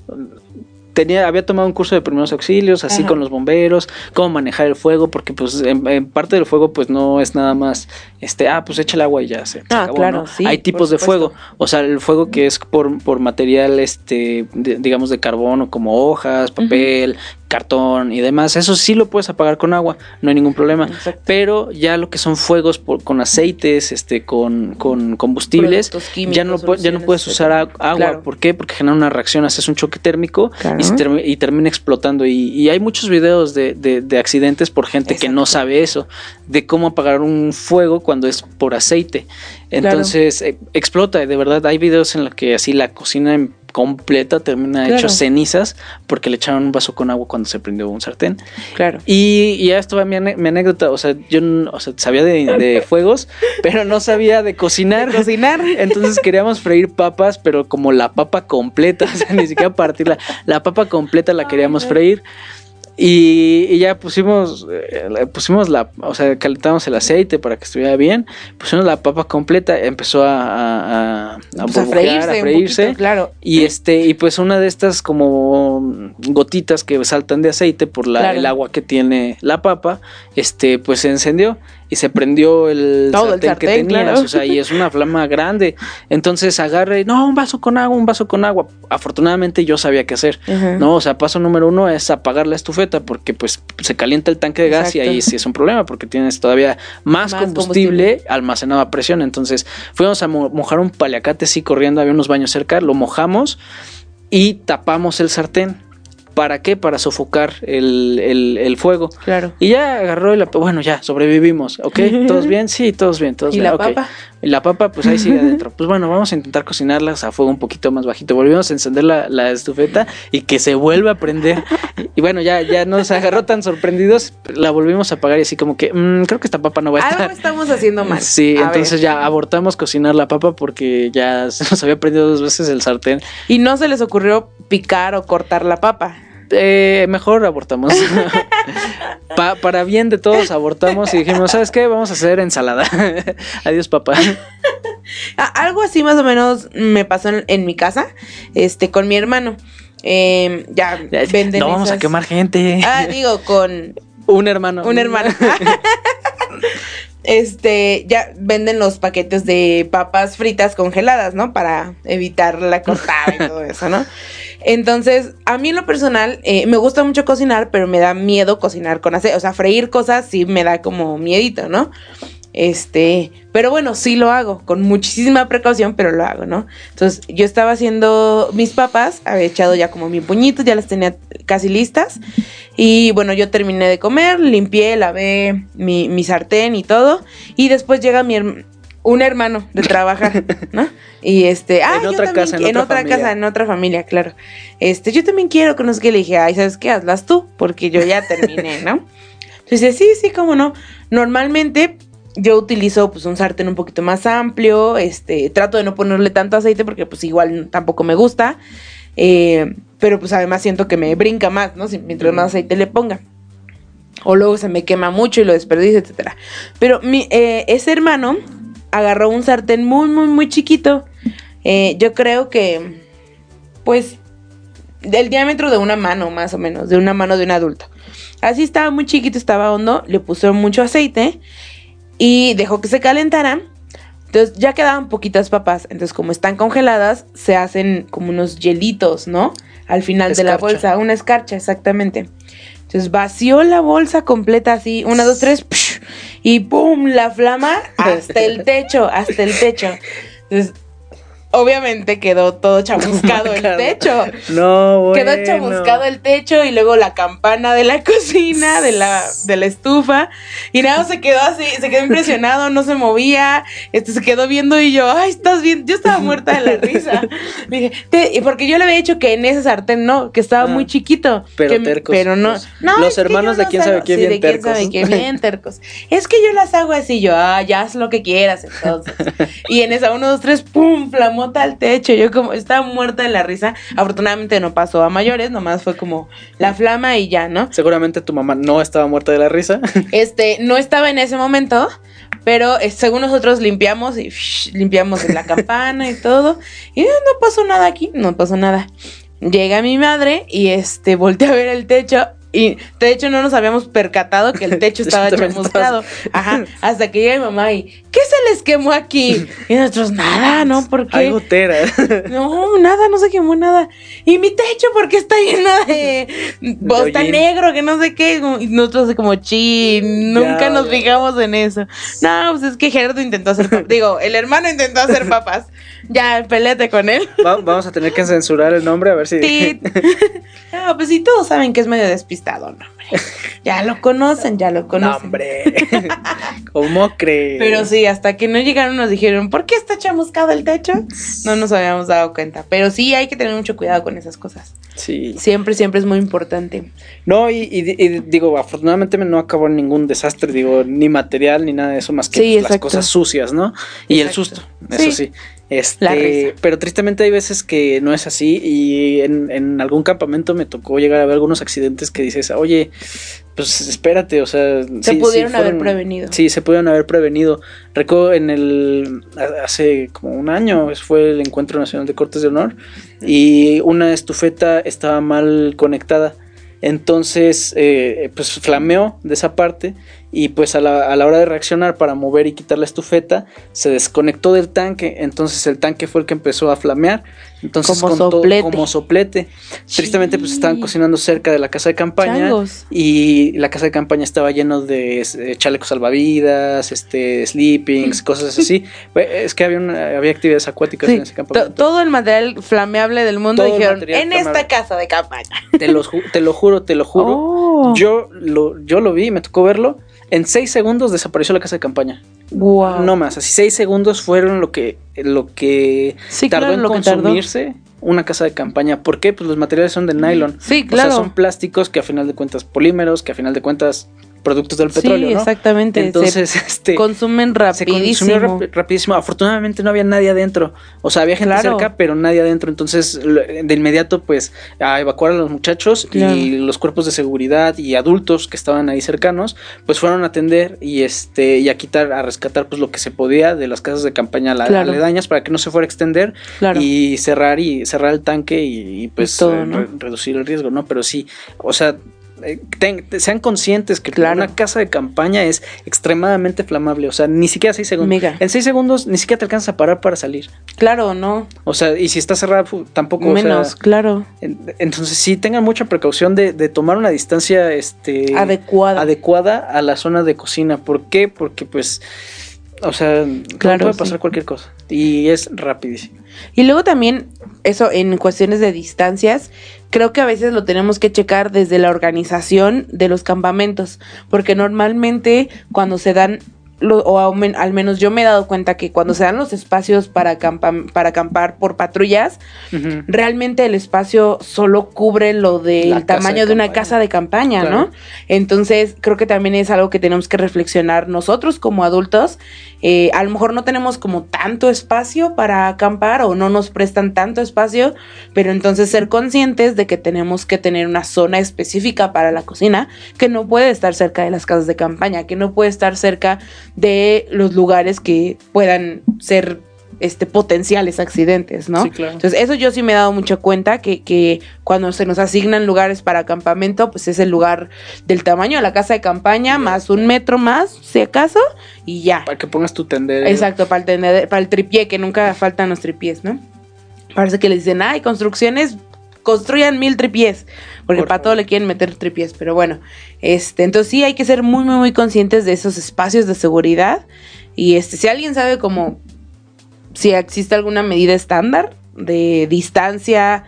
tenía, había tomado un curso de primeros auxilios, así Ajá. con los bomberos, cómo manejar el fuego, porque pues en, en parte del fuego pues no es nada más, este, ah, pues echa el agua y ya se, se Ah, acabó, claro, ¿no? sí, Hay tipos de fuego, o sea, el fuego que es por, por material, este, de- digamos de carbono, como hojas, papel, cartón y demás, eso sí lo puedes apagar con agua, no hay ningún problema. Exacto. Pero ya lo que son fuegos por- con aceites, este, con, con combustibles, ya no, ya no puedes usar agua. Claro. ¿Por qué? Porque genera una reacción, haces un choque térmico Claro. y, se y termina explotando. Y, y hay muchos videos de, de- de accidentes por gente que no sabe eso, de cómo apagar un fuego cuando es por aceite. Entonces eh, explota, de verdad. Hay videos en los que así la cocina en- completa termina Claro. hecho cenizas porque le echaron un vaso con agua cuando se prendió un sartén. Claro. Y, y ya esto va mi, anécdota. O sea, yo no- o sea, sabía de, de fuegos, pero no sabía de cocinar. Cocinar. Entonces queríamos freír papas, pero como la papa completa, o sea, ni siquiera partirla. La papa completa la queríamos freír. Y, y ya pusimos, eh, pusimos la, o sea, calentamos el aceite para que estuviera bien, pusimos la papa completa, empezó a, a, a, a Pues a freírse, poquito, claro. Y este, y pues una de estas como gotitas que saltan de aceite por la, Claro. el agua que tiene la papa, este, pues se encendió y se prendió el Todo el sartén que sartén, tenías, claro. o sea, y es una flama grande. Entonces agarre, no, un vaso con agua, un vaso con agua. Afortunadamente yo sabía qué hacer. No, o sea, paso número uno es apagar la estufeta porque pues se calienta el tanque de gas y ahí sí es un problema porque tienes todavía más, Más combustible, combustible. almacenado a presión. Entonces fuimos a mo- mojar un paliacate así corriendo, había unos baños cerca, lo mojamos y tapamos el sartén. ¿Para qué? Para sofocar el, el- el fuego. Claro. Y ya agarró y la... Bueno, ya, sobrevivimos. ¿Ok? ¿Todos bien? Sí, todos bien, todos ¿Y bien. la papa? Y la papa, pues ahí sigue adentro. Pues bueno, vamos a intentar cocinarlas a fuego un poquito más bajito. Volvimos a encender la, la estufeta y que se vuelva a prender. Y bueno, ya, ya nos agarró tan sorprendidos, la volvimos a apagar y así como que, "Mm, creo que esta papa no va a Algo estar. estamos haciendo mal. Sí, A entonces ver. ya abortamos cocinar la papa porque ya se nos había prendido dos veces el sartén. Y no se les ocurrió picar o cortar la papa. Eh, mejor abortamos. Pa- para bien de todos abortamos y dijimos, ¿sabes qué? Vamos a hacer ensalada. Adiós, papá. Algo así más o menos me pasó en, en mi casa, este, con mi hermano. Eh, ya venden no vamos a esas- quemar gente. Ah, digo, con un hermano. un hermano. Este, ya venden los paquetes de papas fritas congeladas, ¿no? Para evitar la cortada y todo eso, ¿no? Entonces, a mí en lo personal, eh, me gusta mucho cocinar, pero me da miedo cocinar con aceite. O sea, freír cosas sí me da como miedito, ¿no? Este, pero bueno, sí lo hago, con muchísima precaución, pero lo hago, ¿no? Entonces, yo estaba haciendo mis papas, había echado ya como mi puñito, ya las tenía casi listas. Y bueno, yo terminé de comer, limpié, lavé mi, mi sartén y todo. Y después llega mi un hermano de trabajar, ¿no? Y este, ah, En yo otra también casa, en qui- otra casa, en otra familia, claro. Este, yo también quiero, que no sé qué, le dije, ay, ¿sabes qué? Hazlas tú, porque yo ya terminé, ¿no? Entonces, sí, sí, cómo no. Normalmente yo utilizo pues un sartén un poquito más amplio, este, trato de no ponerle tanto aceite porque pues igual tampoco me gusta, eh, pero pues además siento que me brinca más, ¿no? Si, mientras más aceite le ponga. O luego se me quema mucho y lo desperdicio, etcétera. Pero mi, eh, ese hermano agarró un sartén muy, muy, muy chiquito. Eh, yo creo que, pues, del diámetro de una mano, más o menos, de una mano de un adulto. Así estaba muy chiquito, estaba hondo, le puso mucho aceite y dejó que se calentara. Entonces ya quedaban poquitas papas. Entonces, como están congeladas, se hacen como unos hielitos, ¿no? Al final de la bolsa, una escarcha, exactamente. Entonces vació la bolsa completa así, una, dos, tres, ¡psh! y ¡pum! La flama hasta el techo, hasta el techo. Entonces, obviamente quedó todo chamuscado el techo. No, bueno. Quedó chamuscado el techo y luego la campana de la cocina, de la, de la estufa. Y nada, se quedó así, se quedó impresionado, no se movía. Este se quedó viendo y yo, ay, estás bien. Yo estaba muerta de la risa. Dije, "Te-", y porque yo le había dicho que en ese sartén no, que estaba Ah, muy chiquito. pero que- tercos, Pero no. no Los hermanos de quién sabe hago- qué sí, bien de quién tercos. sabe qué bien tercos. Es que yo las hago así, yo, ah, ya haz lo que quieras entonces. y en esa uno, dos, tres, pum, flamota al techo. Yo como estaba muerta de la risa. Afortunadamente no pasó a mayores, nomás fue como la flama y ya, ¿no? Seguramente tu mamá no estaba muerta de la risa. Este, no estaba en ese momento, pero eh, según nosotros limpiamos y limpiamos la campana y todo. Y no, no pasó nada aquí, no pasó nada. Llega mi madre y este voltea a ver el techo. Y de hecho no nos habíamos percatado que el techo estaba chamuscado. Ajá. Hasta que llega mi mamá y ¿qué se les quemó aquí? Y nosotros, nada, ¿no? ¿Por qué? Hay gotera. No, nada, no se quemó nada. Y mi techo, porque está llena de bosta hollín. negro, que no sé qué. Y nosotros como, chi, nunca nos fijamos en eso. No, pues es que Gerardo intentó hacer papas. Digo, el hermano intentó hacer papas. Ya, peleate con él. Va- vamos a tener que censurar el nombre a ver si. No, pues sí, todos saben que es medio despistado, no, hombre. Ya lo conocen, ya lo No, conocen. hombre. ¿Cómo crees? Pero sí, hasta que no llegaron nos dijeron, ¿por qué está chamuscado el techo? No nos habíamos dado cuenta. Pero sí hay que tener mucho cuidado con esas cosas. Sí. Siempre, siempre es muy importante. No, y, y- y digo, afortunadamente no acabó en ningún desastre, digo, ni material ni nada de eso, más que Sí, pues, las cosas sucias, ¿no? Y el susto, eso Sí. sí. Este, pero tristemente hay veces que no es así y en, en algún campamento me tocó llegar a ver algunos accidentes que dices, oye, pues espérate, o sea... Se sí- pudieron sí haber prevenido. Sí, se pudieron haber prevenido. Recuerdo en el... hace como un año fue el Encuentro Nacional de Cortes de Honor y una estufeta estaba mal conectada. Entonces, eh, pues flameó de esa parte y pues a la, a la hora de reaccionar para mover y quitar la estufeta, se desconectó del tanque. Entonces el tanque fue el que empezó a flamear. Entonces, Como con todo- soplete. como soplete. Tristemente, pues estaban cocinando cerca de la casa de campaña Changos. y la casa de campaña estaba lleno de eh, chalecos salvavidas, este, sleepings, cosas así. Es que había, una- había actividades acuáticas Sí, en ese to- campamento. todo el material flameable del mundo Todo dijeron en flameable". esta casa de campaña. Te lo, te lo juro, te lo juro. Oh. Yo, lo, yo lo vi, me tocó verlo. En seis segundos desapareció la casa de campaña. Wow. No más, así seis segundos fueron lo que, lo que Sí, tardó claro, en lo consumirse una casa de campaña. ¿Por qué? Pues los materiales son de nylon. Sí, O claro. sea, son plásticos que a final de cuentas polímeros, que a final de cuentas productos del petróleo, sí, ¿no? exactamente. Entonces, se este consumen se consumió rapidísimo. rap- rapidísimo. Afortunadamente no había nadie adentro. O sea, había gente Claro. cerca, pero nadie adentro. Entonces, de inmediato, pues, a evacuar a los muchachos Claro. y los cuerpos de seguridad y adultos que estaban ahí cercanos, pues fueron a atender y este y a quitar, a rescatar pues lo que se podía de las casas de campaña Claro. aledañas para que no se fuera a extender y cerrar y cerrar el tanque y, y, pues Y todo, ¿no? re- reducir el riesgo, ¿no? Pero sí, o sea, ten- sean conscientes que Claro. una casa de campaña es extremadamente flamable, o sea, ni siquiera seis segundos. Mega. En seis segundos ni siquiera te alcanzas a parar para salir. Claro, no. O sea, y si está cerrada, tampoco. o sea, Menos, claro. en- entonces sí tengan mucha precaución de, de tomar una distancia este, Adecuada. adecuada a la zona de cocina. ¿Por qué? Porque pues, o sea, Claro, puede pasar sí. cualquier cosa. Y es rapidísimo. Y luego también, eso en cuestiones de distancias, creo que a veces lo tenemos que checar desde la organización de los campamentos, porque normalmente cuando se dan, lo- o al menos yo me he dado cuenta que cuando se dan los espacios para, acampa- para acampar por patrullas, realmente el espacio solo cubre lo del tamaño de de, una casa de campaña, Claro. ¿no? Entonces, creo que también es algo que tenemos que reflexionar nosotros como adultos. Eh, a lo mejor no tenemos como tanto espacio para acampar o no nos prestan tanto espacio, pero entonces ser conscientes de que tenemos que tener una zona específica para la cocina que no puede estar cerca de las casas de campaña, que no puede estar cerca de los lugares que puedan ser este potenciales accidentes, ¿no? Sí, claro. Entonces, eso yo sí me he dado mucha cuenta que, que cuando se nos asignan lugares para acampamento, pues es el lugar del tamaño de la casa de campaña, más un metro más, si acaso, y ya. Para que pongas tu tendero. Exacto, para el, tended- para el tripié, que nunca faltan los tripiés, ¿no? Parece que le dicen, ay, construcciones, construyan mil tripiés, porque Por para todo le quieren meter tripiés, pero bueno, este, entonces sí hay que ser muy, muy, muy conscientes de esos espacios de seguridad, y este, si alguien sabe como si existe alguna medida estándar de distancia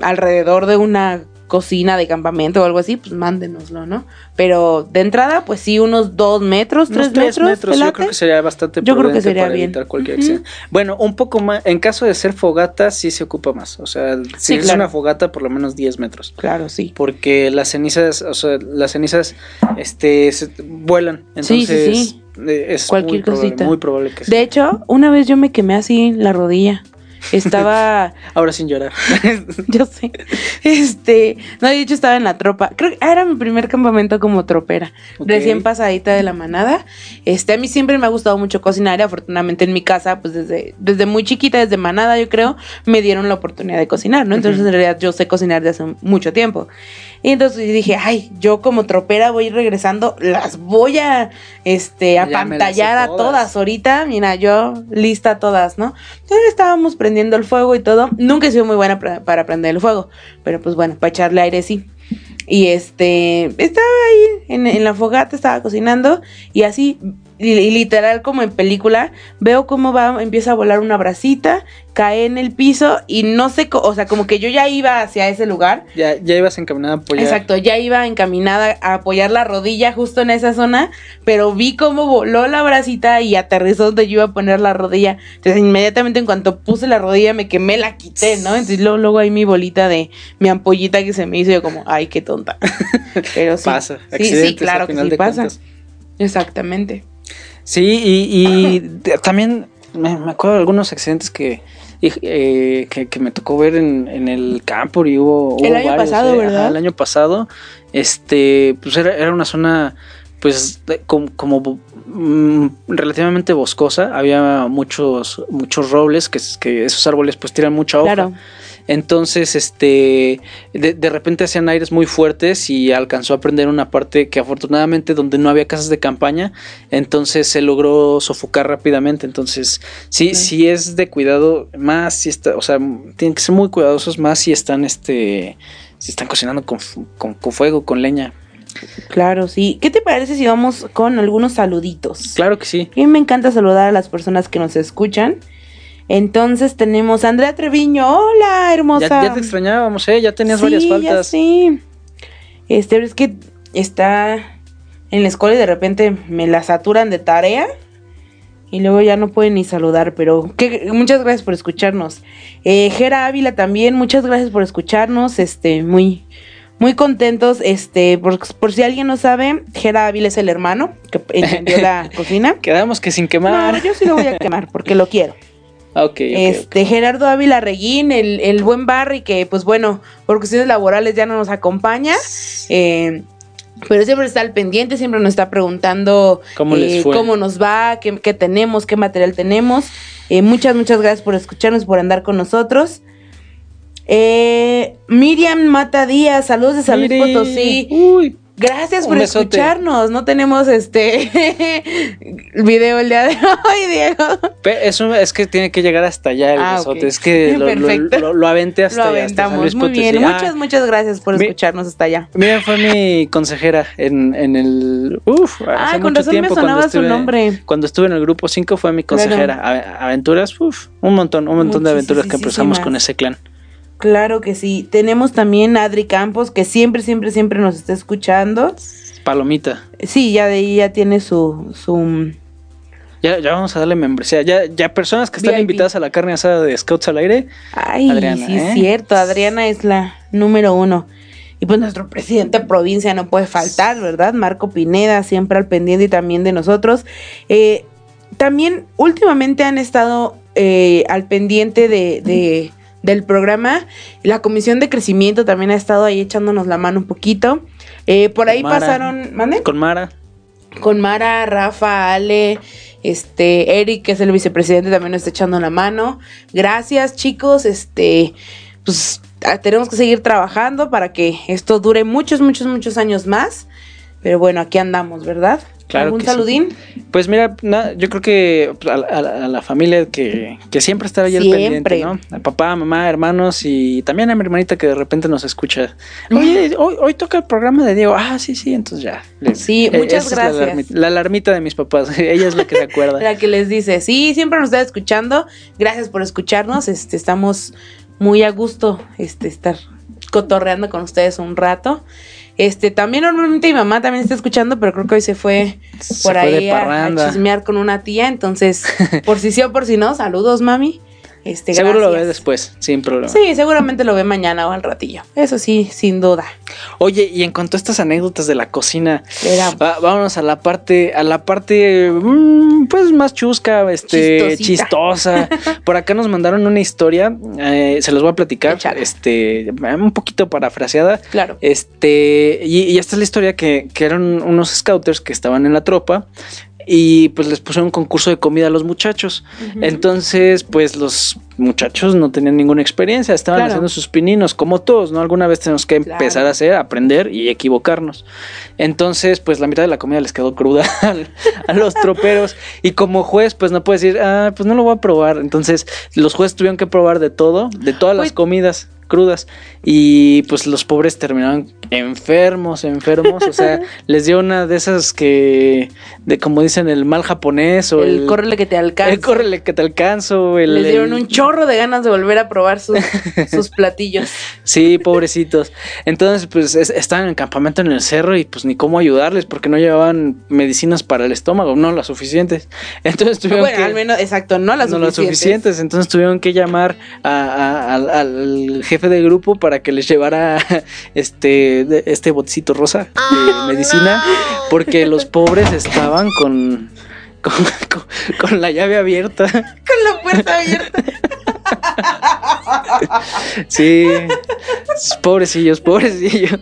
alrededor de una cocina de campamento o algo así, pues mándenoslo, ¿no? Pero de entrada, pues sí, unos dos metros, Unos tres metros. ¿te yo creo que sería bastante Yo creo que sería para bien. evitar cualquier accidente. Bueno, un poco más, en caso de ser fogata, sí se ocupa más. O sea, si Sí, es claro. una fogata, por lo menos 10 metros. Claro, sí. Porque las cenizas, o sea, las cenizas, este, se- vuelan. Entonces, sí, sí. eh, es Cualquier muy probable, cosita. muy probable que. De hecho, una vez yo me quemé así la rodilla. Estaba, Ahora sin llorar. yo sé, este, no, de hecho estaba en la tropa. Creo que era mi primer campamento como tropera, recién pasadita de la manada. Este, a mí siempre me ha gustado mucho cocinar y afortunadamente en mi casa, pues desde, desde muy chiquita, desde manada yo creo, me dieron la oportunidad de cocinar, ¿no? Entonces en realidad yo sé cocinar desde hace mucho tiempo. Y entonces dije, ay, yo como tropera voy a ir regresando, las voy a, este, a todas. todas ahorita. Mira, yo lista todas, ¿no? Entonces estábamos prendiendo el fuego y todo. Nunca he sido muy buena para prender el fuego, pero pues bueno, para echarle aire sí. Y este, estaba ahí en, en la fogata, estaba cocinando y así, y, literal como en película, veo cómo va, empieza a volar una bracita, cae en el piso y no sé, o sea, como que yo ya iba hacia ese lugar. ya, ya ibas encaminada a apoyar. Exacto, ya iba encaminada a apoyar la rodilla justo en esa zona, pero vi cómo voló la bracita y aterrizó donde yo iba a poner la rodilla. Entonces, inmediatamente en cuanto puse la rodilla me quemé, la quité, ¿no? Entonces, luego, luego ahí mi bolita de mi ampollita que se me hizo, yo como, ay, qué tonta. Pero sí. Pasa. Sí, sí, claro que sí pasa. cuentas. Exactamente. Sí, y, también me, me acuerdo de algunos accidentes que, eh, que, que me tocó ver en, en el campo y hubo, El hubo año varios, pasado, eh. ¿verdad? Ajá, el año pasado, este, pues era, era una zona, pues, de- com- como, mm, relativamente boscosa, había muchos, muchos robles, que, es- que esos árboles pues tiran mucha hoja. Claro. Entonces, este, de, de repente hacían aires muy fuertes y alcanzó a prender una parte que afortunadamente donde no había casas de campaña, entonces se logró sofocar rápidamente. Entonces, sí, sí es de cuidado, más si está, o sea, tienen que ser muy cuidadosos, más si están, este, si están cocinando con, con, con fuego, con leña. Claro, sí. ¿Qué te parece si vamos con algunos saluditos? Claro que sí. A mí me encanta saludar a las personas que nos escuchan. Entonces tenemos a Andrea Treviño. Hola, hermosa. Ya, ya te extrañábamos, ¿eh? Ya tenías Sí, varias faltas. sí. Este, es que está en la escuela y de repente me la saturan de tarea. Y luego ya no pueden ni saludar, pero que, muchas gracias por escucharnos. Eh, Gera Ávila también, muchas gracias por escucharnos. Este, muy, muy contentos, este, por, por si alguien no sabe, Gera Ávila es el hermano que entendió la cocina. Quedamos que sin quemar. No, yo sí lo voy a quemar porque lo quiero. Ah, este, Gerardo Ávila Reguín, el, el buen Barry, que pues bueno, por cuestiones laborales ya no nos acompaña. eh, pero siempre está al pendiente, siempre nos está preguntando ¿Cómo les eh, fue? cómo nos va, qué, qué tenemos, qué material tenemos. Eh, muchas, muchas gracias por escucharnos, por andar con nosotros. Eh, Miriam Mata Díaz, saludos de San Luis. Potosí. Uy, Gracias Un por besote. escucharnos. No tenemos este video el día de hoy, Diego. es, un- es que tiene que llegar hasta allá el Ah, besote. Es que lo, lo, lo- lo aventé hasta Lo allá, hasta San aventamos. Luis Muy bien. Ah, Muchas, muchas gracias por Mi- escucharnos hasta allá. Mira, fue mi consejera en, en el. Uf, Ah, hace con mucho razón tiempo me sonaba cuando su estuve, nombre. Cuando estuve en el grupo 5 fue mi consejera. Aventuras, uf, un montón, un montón de aventuras que empezamos con ese clan. Claro que sí. Tenemos también a Adri Campos, que siempre, siempre, siempre nos está escuchando. Palomita. Sí, ya de ahí ya tiene su, su Ya, ya vamos a darle membresía. Ya, ya personas que están VIP. invitadas a la carne asada de Scouts al aire. Ay, Adriana, sí, ¿eh? es cierto. Adriana es la número uno. Y pues nuestro presidente de provincia no puede faltar, ¿verdad? Marco Pineda, siempre al pendiente y también de nosotros. Eh, también últimamente han estado eh, al pendiente de, de- del programa. La Comisión de Crecimiento también ha estado ahí echándonos la mano un poquito. Eh, por ahí Mara. pasaron, ¿mande? Con Mara. con Mara, Rafa, Ale, este, Eric, que es el vicepresidente, también nos está echando la mano. Gracias, chicos. Este, pues ah, tenemos que seguir trabajando para que esto dure muchos, muchos, muchos años más. Pero bueno, aquí andamos, ¿verdad? Claro ¿Algún que sí. saludín? Pues mira, na- yo creo que pues, a, la- a a la familia que, que siempre está ahí al pendiente, ¿no? A papá, mamá, hermanos y también a mi hermanita que de repente nos escucha. Oye, hoy, hoy toca el programa de Diego. Ah, sí, sí, entonces ya. Les- Sí, eh, muchas es la gracias. alarmita- La alarmita de mis papás. Ella es la que se acuerda. La que les dice, sí, siempre nos está escuchando. Gracias por escucharnos. Este, estamos muy a gusto, este, estar cotorreando con ustedes un rato. Este, también normalmente mi mamá también está escuchando, pero creo que hoy se fue por ahí a- chismear con una tía. Entonces, por si sí o por si no, saludos, mami. Este, Seguro lo ve después, sin problema. Sí, seguramente lo ve mañana o al ratillo. Eso sí, sin duda. Oye, y en cuanto a estas anécdotas de la cocina, va- vámonos a la parte, a la parte, mm, pues más chusca, este, Chistosita. chistosa. Por acá nos mandaron una historia, eh, se los voy a platicar, este, un poquito parafraseada. Claro. Este, y, y esta es la historia que, que eran unos scouters que estaban en la tropa y pues les pusieron un concurso de comida a los muchachos. Entonces, pues los muchachos no tenían ninguna experiencia, estaban Claro. haciendo sus pininos, como todos, ¿no? Alguna vez tenemos que Claro. empezar a hacer, aprender y equivocarnos. Entonces, pues la mitad de la comida les quedó cruda al- a los troperos y como juez, pues no puedes decir, ah, pues no lo voy a probar. Entonces, los jueces tuvieron que probar de todo, de todas las Pues- comidas crudas y pues los pobres terminaron enfermos, enfermos, o sea, les dio una de esas que, de como dicen, el mal japonés o el, el córrele que te alcanza. el córrele que te alcanzo, el, Les dieron el- un chorro de ganas de volver a probar sus, sus platillos. Sí, pobrecitos. Entonces, pues es- estaban en campamento en el cerro y pues ni cómo ayudarles porque no llevaban medicinas para el estómago, no las suficientes. Entonces tuvieron bueno, que al menos, exacto, no las no las suficientes. Entonces tuvieron que llamar a- al jefe de grupo para que les llevara este, este botecito rosa de medicina, porque los pobres estaban con, con, con- con la llave abierta. Con la puerta abierta. Sí, pobrecillos, pobrecillos.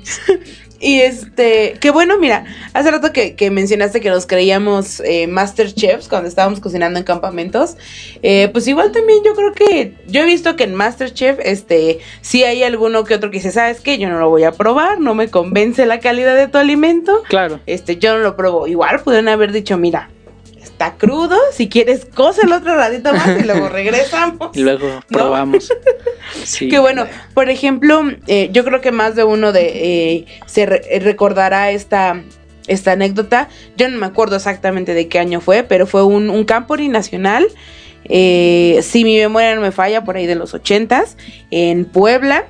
Y este, que bueno, mira, hace rato que, que mencionaste que nos creíamos eh, Master Chefs cuando estábamos cocinando en campamentos. eh, pues igual también yo creo que yo he visto que en Masterchef, este, sí hay alguno que otro que dice, ¿sabes qué? Yo no lo voy a probar, no me convence la calidad de tu alimento. Claro. Este, yo no lo pruebo. Igual pudieron haber dicho, mira, está crudo, si quieres, cóselo otro ratito más y luego regresamos. Y luego probamos. Sí. Que bueno, por ejemplo, eh, yo creo que más de uno de eh, se re- eh, recordará esta, esta anécdota. Yo no me acuerdo exactamente de qué año fue, pero fue un, un campori nacional. eh, si mi memoria no me falla, por ahí de los ochentas, en Puebla,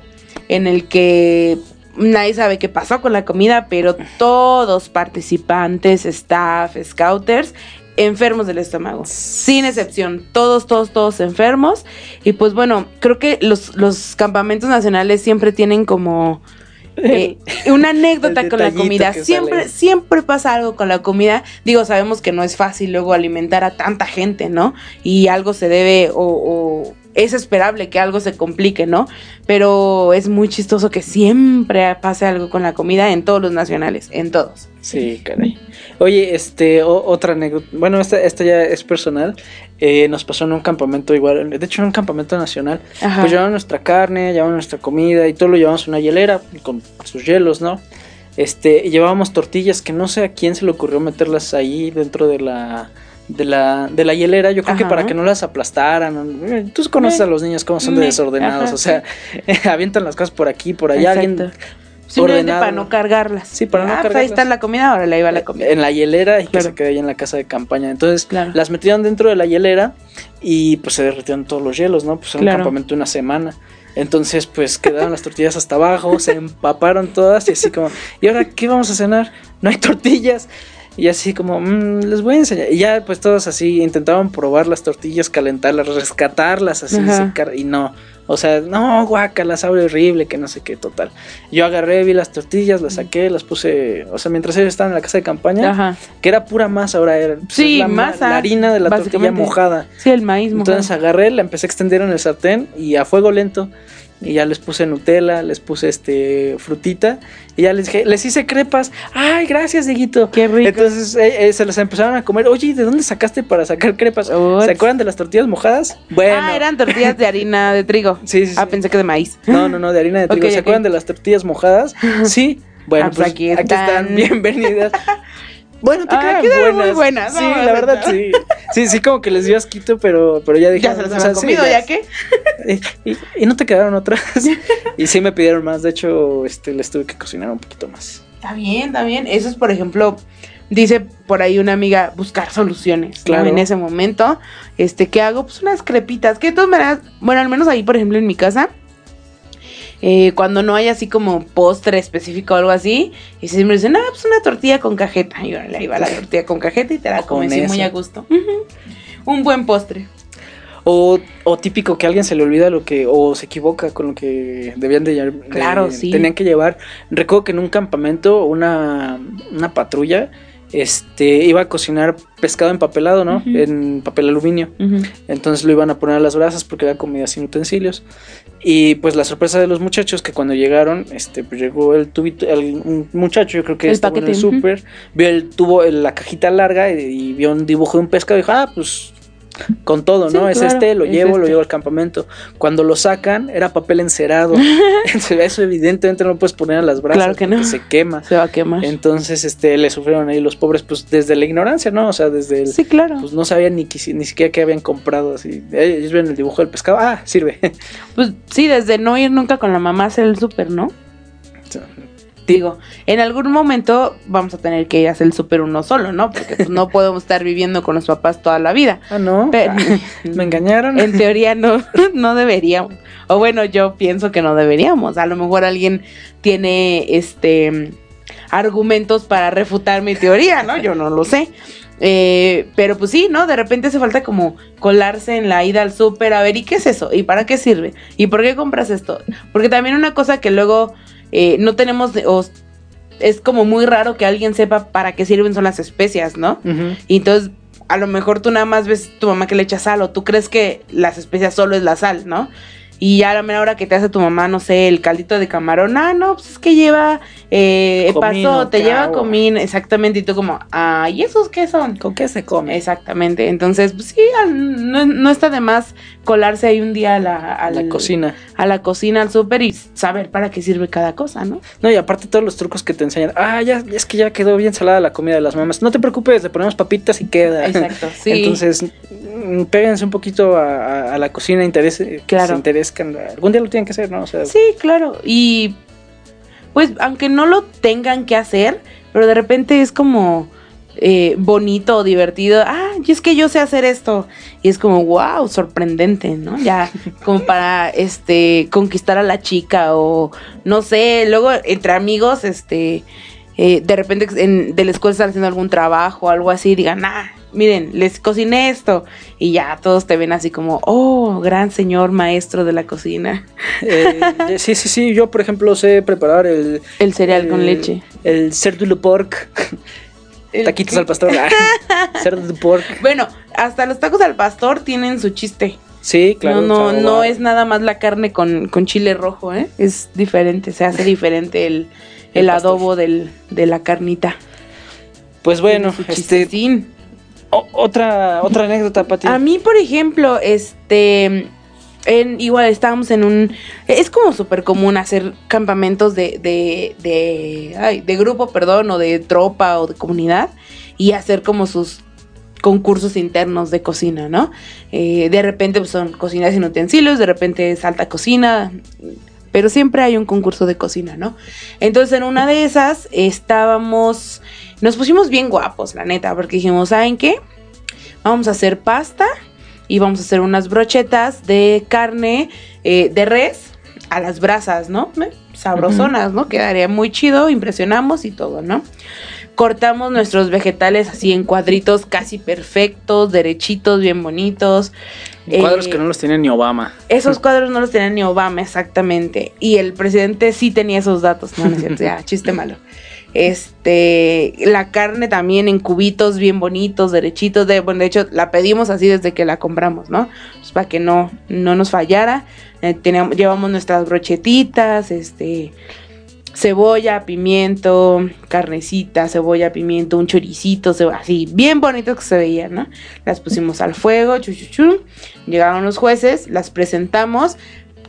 en el que nadie sabe qué pasó con la comida, pero todos participantes, staff, scouters, enfermos del estómago, sin excepción, todos, todos, todos enfermos. Y pues bueno, creo que los, los campamentos nacionales siempre tienen como Eh, una anécdota con la comida. Siempre, sale. siempre pasa algo con la comida. Digo, sabemos que no es fácil luego alimentar a tanta gente, ¿no? Y algo se debe o, o es esperable que algo se complique, ¿no? Pero es muy chistoso que siempre pase algo con la comida en todos los nacionales, en todos. Sí, caray. Oye, este, o- otra anécdota. Bueno, esta, esta ya es personal. Eh, nos pasó en un campamento igual. De hecho, en un campamento nacional. Ajá. Pues llevamos nuestra carne, llevamos nuestra comida y todo lo llevamos en una hielera con sus hielos, ¿no? Este, llevábamos tortillas que no sé a quién se le ocurrió meterlas ahí dentro de la de la, de la hielera, yo creo que para que no las aplastaran. Tú conoces a los niños cómo son de desordenados, ajá, o sea, avientan las cosas por aquí, por allá, alguien Exacto. Simplemente ordenado. para no cargarlas. Sí, para no Ah, pues cargarlas. ahí está la comida, ahora le iba la comida. en la hielera y que se quedó ahí en la casa de campaña. Entonces Claro. las metieron dentro de la hielera y pues se derritieron todos los hielos, ¿no? Pues en Claro. un campamento de una semana. Entonces pues quedaron las tortillas hasta abajo, se empaparon todas y así como, ¿y ahora qué vamos a cenar? No hay tortillas. Y así como, "Mm, les voy a enseñar. Y ya pues todos así intentaban probar las tortillas, calentarlas, rescatarlas así, secar- y no. O sea, no, guaca, sabe horrible, que no sé qué, total. Yo agarré, vi las tortillas, las saqué, las puse, o sea, mientras ellos estaban en la casa de campaña, Ajá. que era pura masa, ahora era pues, Sí, la, masa, la harina de la tortilla mojada. Sí, el maíz mojado. Entonces agarré, la empecé a extender en el sartén y a fuego lento. Y ya les puse Nutella, les puse este frutita y ya les dije, les hice crepas. Ay, gracias, Dieguito. Qué rico. Entonces eh, eh, se las empezaron a comer. Oye, ¿y ¿de dónde sacaste para sacar crepas? Uts. ¿Se acuerdan de las tortillas mojadas? Bueno. Ah, eran tortillas de harina de trigo. Sí, sí, Ah, sí. pensé que de maíz. No, no, no, de harina de trigo. ¿Se acuerdan de las tortillas mojadas? Sí. Bueno, Ah, pues pues aquí aquí están. están. bienvenidas. Bueno, te Ah, quedaron buenas. muy buenas, Sí, la verdad, ver. sí. Sí, sí, como que les dio asquito, pero, pero ya dije. Ya se las o sea, sí, comido, ¿ya qué? Y, y- y no te quedaron otras. y sí me pidieron más. De hecho, este, les tuve que cocinar un poquito más. Está bien, está bien. Eso es, por ejemplo, dice por ahí una amiga, buscar soluciones. ¿no? Claro. En ese momento, este, ¿qué hago? Pues unas crepitas. Que de todas maneras, bueno, al menos ahí, por ejemplo, en mi casa, eh, cuando no hay así como postre específico o algo así, y siempre dicen, ah, pues una tortilla con cajeta. Y ahí va la tortilla con cajeta y te la Con comes así muy a gusto. Un buen postre. O, o típico que a alguien se le olvida lo que, o se equivoca con lo que debían de llevar. Claro, de- sí. Tenían que llevar. Recuerdo que en un campamento, una, una patrulla, este, iba a cocinar pescado empapelado, ¿no? En papel aluminio. Entonces lo iban a poner a las brasas porque era comida sin utensilios. Y pues la sorpresa de los muchachos que cuando llegaron, este, pues llegó el tubito, el, un muchacho, yo creo que El estaba en el súper, vio el tubo, la cajita larga y, y vio un dibujo de un pescado y dijo, ah, pues con todo, Sí, ¿no? es este, lo es llevo, lo este. llevo al campamento. Cuando lo sacan, era papel encerado. Eso evidentemente no lo puedes poner a las brasas Claro que no. se quema. Se va a quemar. Entonces, este, le sufrieron ahí los pobres, pues desde la ignorancia, ¿no? O sea, desde el, Sí, claro. pues no sabían ni, ni siquiera qué habían comprado. Así. Ellos ven el dibujo del pescado, ah, sirve. Pues sí, desde no ir nunca con la mamá a hacer el súper, ¿no? Digo, en algún momento vamos a tener que ir a hacer el súper uno solo, ¿no? Porque pues, no podemos estar viviendo con los papás toda la vida. ah, no, Pero- me engañaron. En teoría no, no deberíamos. O bueno, yo pienso que no deberíamos. A lo mejor alguien tiene este argumentos para refutar mi teoría, ¿no? Yo no lo sé. Eh, pero pues sí, ¿no? De repente hace falta como colarse en la ida al súper a ver, ¿y qué es eso? ¿Y para qué sirve? ¿Y por qué compras esto? Porque también una cosa que luego eh, no tenemos, o es como muy raro que alguien sepa para qué sirven son las especias, ¿no? Y entonces, a lo mejor tú nada más ves tu mamá que le echa sal o tú crees que las especias solo es la sal, ¿no? Y ya a la mera hora que te hace tu mamá, no sé, el caldito de camarón, ah, no, pues es que lleva eh, Comino, paso, te lleva comín, exactamente, y tú como, ah, ¿y esos qué son? ¿Con qué se come? Exactamente, entonces, pues sí, no, no está de más colarse ahí un día a la, A la cocina. a la cocina, al súper y saber para qué sirve cada cosa, ¿no? No, y aparte todos los trucos que te enseñan. Ah, ya, es que ya quedó bien salada la comida de las mamás. No te preocupes, le ponemos papitas y queda. Exacto, sí. Entonces, mm, péguense un poquito a, a- a la cocina, interese, Claro. se Algún día lo tienen que hacer, ¿no? O sea, Sí, claro. Y pues aunque no lo tengan que hacer, pero de repente es como eh, bonito o divertido. Ah, y es que yo sé hacer esto. Y es como, wow, sorprendente, ¿no? Ya como para este conquistar a la chica o no sé, luego entre amigos, este... eh, de repente en- de la escuela están haciendo algún trabajo o algo así, digan, ah, miren, les cociné esto. Y ya todos te ven así como, oh, gran señor maestro de la cocina. Eh, sí, sí, sí. Yo, por ejemplo, sé preparar el. El cereal con leche. El cerdo de pork. ¿El Taquitos al pastor. Ah, cerdo de pork. Bueno, hasta los tacos al pastor tienen su chiste. Sí, claro. no, no, no va- es nada más la carne con, con chile rojo, ¿eh? Es diferente, se hace diferente el, el, adobo del, de la carnita. Pues bueno, este. Otra, otra anécdota, Pati. A mí, por ejemplo, este. En, igual estábamos en un. Es como súper común hacer campamentos de, de, de, ay, de grupo, perdón, o de tropa o de comunidad y hacer como sus concursos internos de cocina, ¿no? Eh, de repente pues, son cocinas sin utensilios, de repente es alta cocina, pero siempre hay un concurso de cocina, ¿no? Entonces en una de esas estábamos, nos pusimos bien guapos, la neta, porque dijimos, ¿saben qué? Vamos a hacer pasta y vamos a hacer unas brochetas de carne eh, de res a las brasas, ¿no? Eh, Sabrosonas, ¿no? Quedaría muy chido, impresionamos y todo, ¿no? Cortamos nuestros vegetales así en cuadritos casi perfectos, derechitos, bien bonitos. Cuadros Eh, que no los tiene ni Obama. esos cuadros no los tenía ni Obama exactamente. Y el presidente sí tenía esos datos. No, no es cierto. Ya, chiste malo. Este, la carne también en cubitos bien bonitos, derechitos. De, bueno, de hecho, la pedimos así desde que la compramos, ¿no? Pues para que no, no nos fallara. Eh, teníamos- llevamos nuestras brochetitas, este, cebolla, pimiento, carnecita, cebolla, pimiento, un choricito, así, bien bonitos que se veían, ¿no? Las pusimos al fuego, chu, chu, chu. Llegaron los jueces, las presentamos,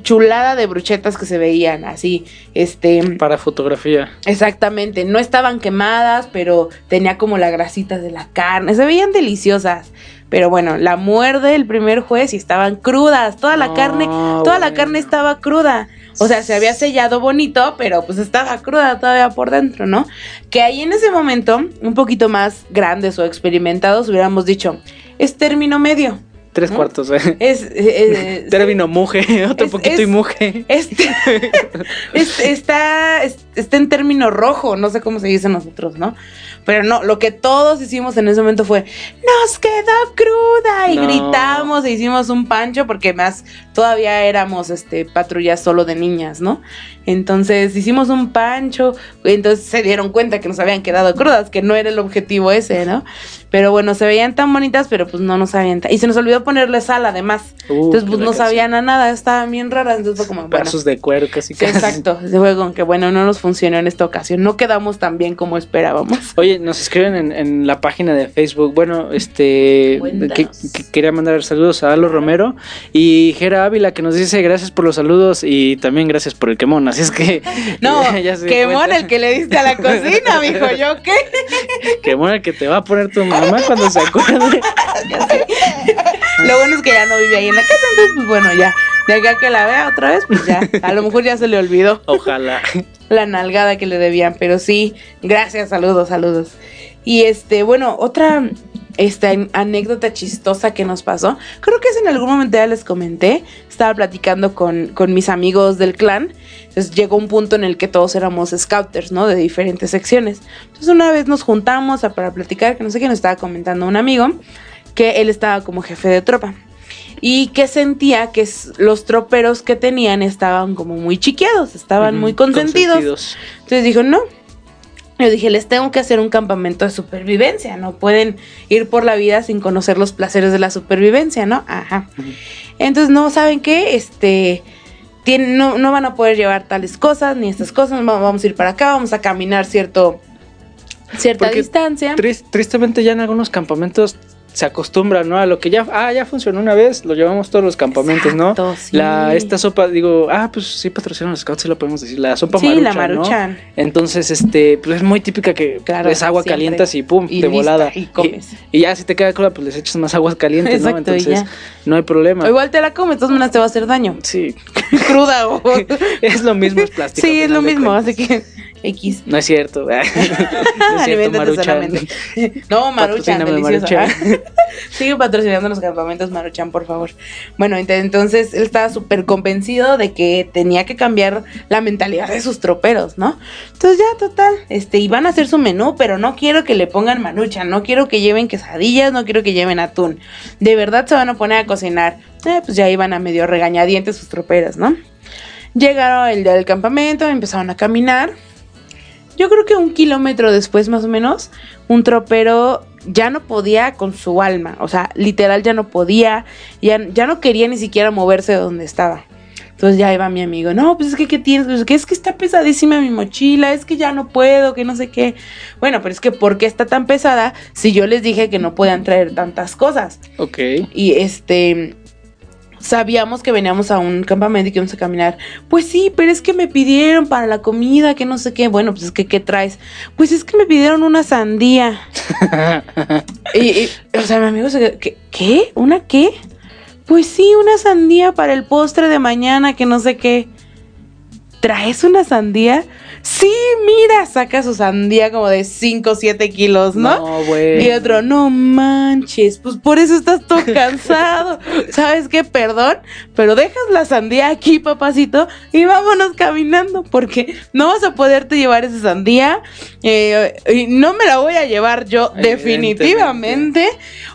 chulada de brochetas que se veían, así, este, Para fotografía. exactamente, no estaban quemadas, pero tenía como la grasita de la carne, se veían deliciosas. Pero bueno, la muerde el primer juez y estaban crudas, toda la No, carne, toda la carne estaba cruda. O sea, se había sellado bonito, pero pues estaba cruda todavía por dentro, ¿no? Que ahí en ese momento, un poquito más grandes o experimentados, hubiéramos dicho, es término medio. Tres ¿No? cuartos, eh. Es, eh, eh, Término muje, otro Es- poquito es- y muje. este, es- está, es- está en término rojo, no sé cómo se dice nosotros, ¿no? Pero no, lo que todos hicimos en ese momento fue, nos quedó cruda y No. gritamos e hicimos un pancho porque más todavía éramos este patrullas solo de niñas, ¿no? Entonces hicimos un pancho, entonces se dieron cuenta que nos habían quedado crudas, que no era el objetivo ese, ¿no? Pero bueno, se veían tan bonitas, pero pues no nos sabían. tan- Y se nos olvidó ponerle sal además. Uh, entonces pues no sabían a nada, estaban bien raras, entonces fue como, bueno. Pedazos de cuero casi Sí, casi. exacto. Se fue con que, bueno, no nos funcionó en esta ocasión. No quedamos tan bien como esperábamos. Oye, nos escriben en, en la página de Facebook. Bueno, este. Que, que quería mandar saludos a Alo Romero y Ávila que nos dice gracias por los saludos y también gracias por el quemón. Así es que. No, ya se cuenta. mon el que le diste a la cocina, mijo. ¿Yo qué? Quemón el que te va a poner tu mamá cuando se acuerde. Lo bueno es que ya no vive ahí en la casa, entonces, pues bueno, ya. De acá que la vea otra vez, pues ya. A lo mejor ya se le olvidó Ojalá. la nalgada que le debían. Pero sí, gracias, saludos, saludos. Y este, bueno, otra esta anécdota chistosa que nos pasó. Creo que es en algún momento ya les comenté. Estaba platicando con, con mis amigos del clan. Entonces llegó un punto en el que todos éramos scouters, ¿no? De diferentes secciones. Entonces una vez nos juntamos a- para platicar, que no sé qué nos estaba comentando un amigo, que él estaba como jefe de tropa. Y que sentía que los troperos que tenían estaban como muy chiqueados, estaban muy Ujú, consentidos. Entonces dijo, no. Yo dije, les tengo que hacer un campamento de supervivencia. No pueden ir por la vida sin conocer los placeres de la supervivencia, ¿no? Ajá. Entonces, no, ¿saben qué? Este. tienen- no, no van a poder llevar tales cosas ni estas cosas. va- Vamos a ir para acá, vamos a caminar cierto, cierta Porque distancia. Tris- tristemente ya en algunos campamentos se acostumbran, ¿no? A lo que ya, ah, ya funcionó una vez, lo llevamos todos los campamentos, Exacto, ¿no? sí. La, esta sopa, digo, ah, pues sí patrocinan los scouts, sí lo podemos decir, la sopa Sí, maruchan, la ¿no? maruchan. Entonces, este, pues es muy típica que Claro, es agua siempre. calientas y pum, Y de volada. y comes. Y, ya si te queda cruda, pues les echas más aguas calientes, ¿no? Exacto, Entonces, no hay problema. O igual te la comes, de todas maneras te va a hacer daño. Sí, Cruda o. es lo mismo, es plástico. Sí, es lo mismo, cuentas. así que X. No es cierto. no es cierto, Aliméntate Maruchan. No, Maruchan, delicioso. Maruchan. Sigue patrocinando los campamentos Maruchan, por favor. Bueno, ent- entonces él estaba súper convencido de que tenía que cambiar la mentalidad de sus troperos, ¿no? Entonces ya, total, este, iban a hacer su menú, pero no quiero que le pongan Maruchan, no quiero que lleven quesadillas, no quiero que lleven atún. De verdad se van a poner a cocinar. Eh, pues ya iban a medio regañadientes sus troperos, ¿no? Llegaron el día del campamento, empezaron a caminar. Yo creo que un kilómetro después, más o menos, un tropero ya no podía con su alma. O sea, literal ya no podía. Ya, ya no quería ni siquiera moverse de donde estaba. Entonces ya iba mi amigo, no, pues es que, ¿qué tienes? Pues que es que está pesadísima mi mochila, es que ya no puedo, que no sé qué. Bueno, pero es que ¿por qué está tan pesada si yo les dije que no podían traer tantas cosas? Ok. Y este. Sabíamos que veníamos a un campamento y que íbamos a caminar. Pues sí, pero es que me pidieron para la comida, que no sé qué. Bueno, pues es que, ¿qué traes? Pues es que me pidieron una sandía. y, y, o sea, mi amigo se quedó, ¿qué? ¿Qué? ¿Una qué? Pues sí, una sandía para el postre de mañana, que no sé qué. ¿Traes una sandía? Sí, mira, saca su sandía como de 5 o 7 kilos, ¿no? No, güey. Y otro, no manches, pues por eso estás todo cansado. ¿Sabes qué? Perdón, pero dejas la sandía aquí, papacito, y vámonos caminando, porque no vas a poderte llevar esa sandía. eh, y no me la voy a llevar yo, definitivamente.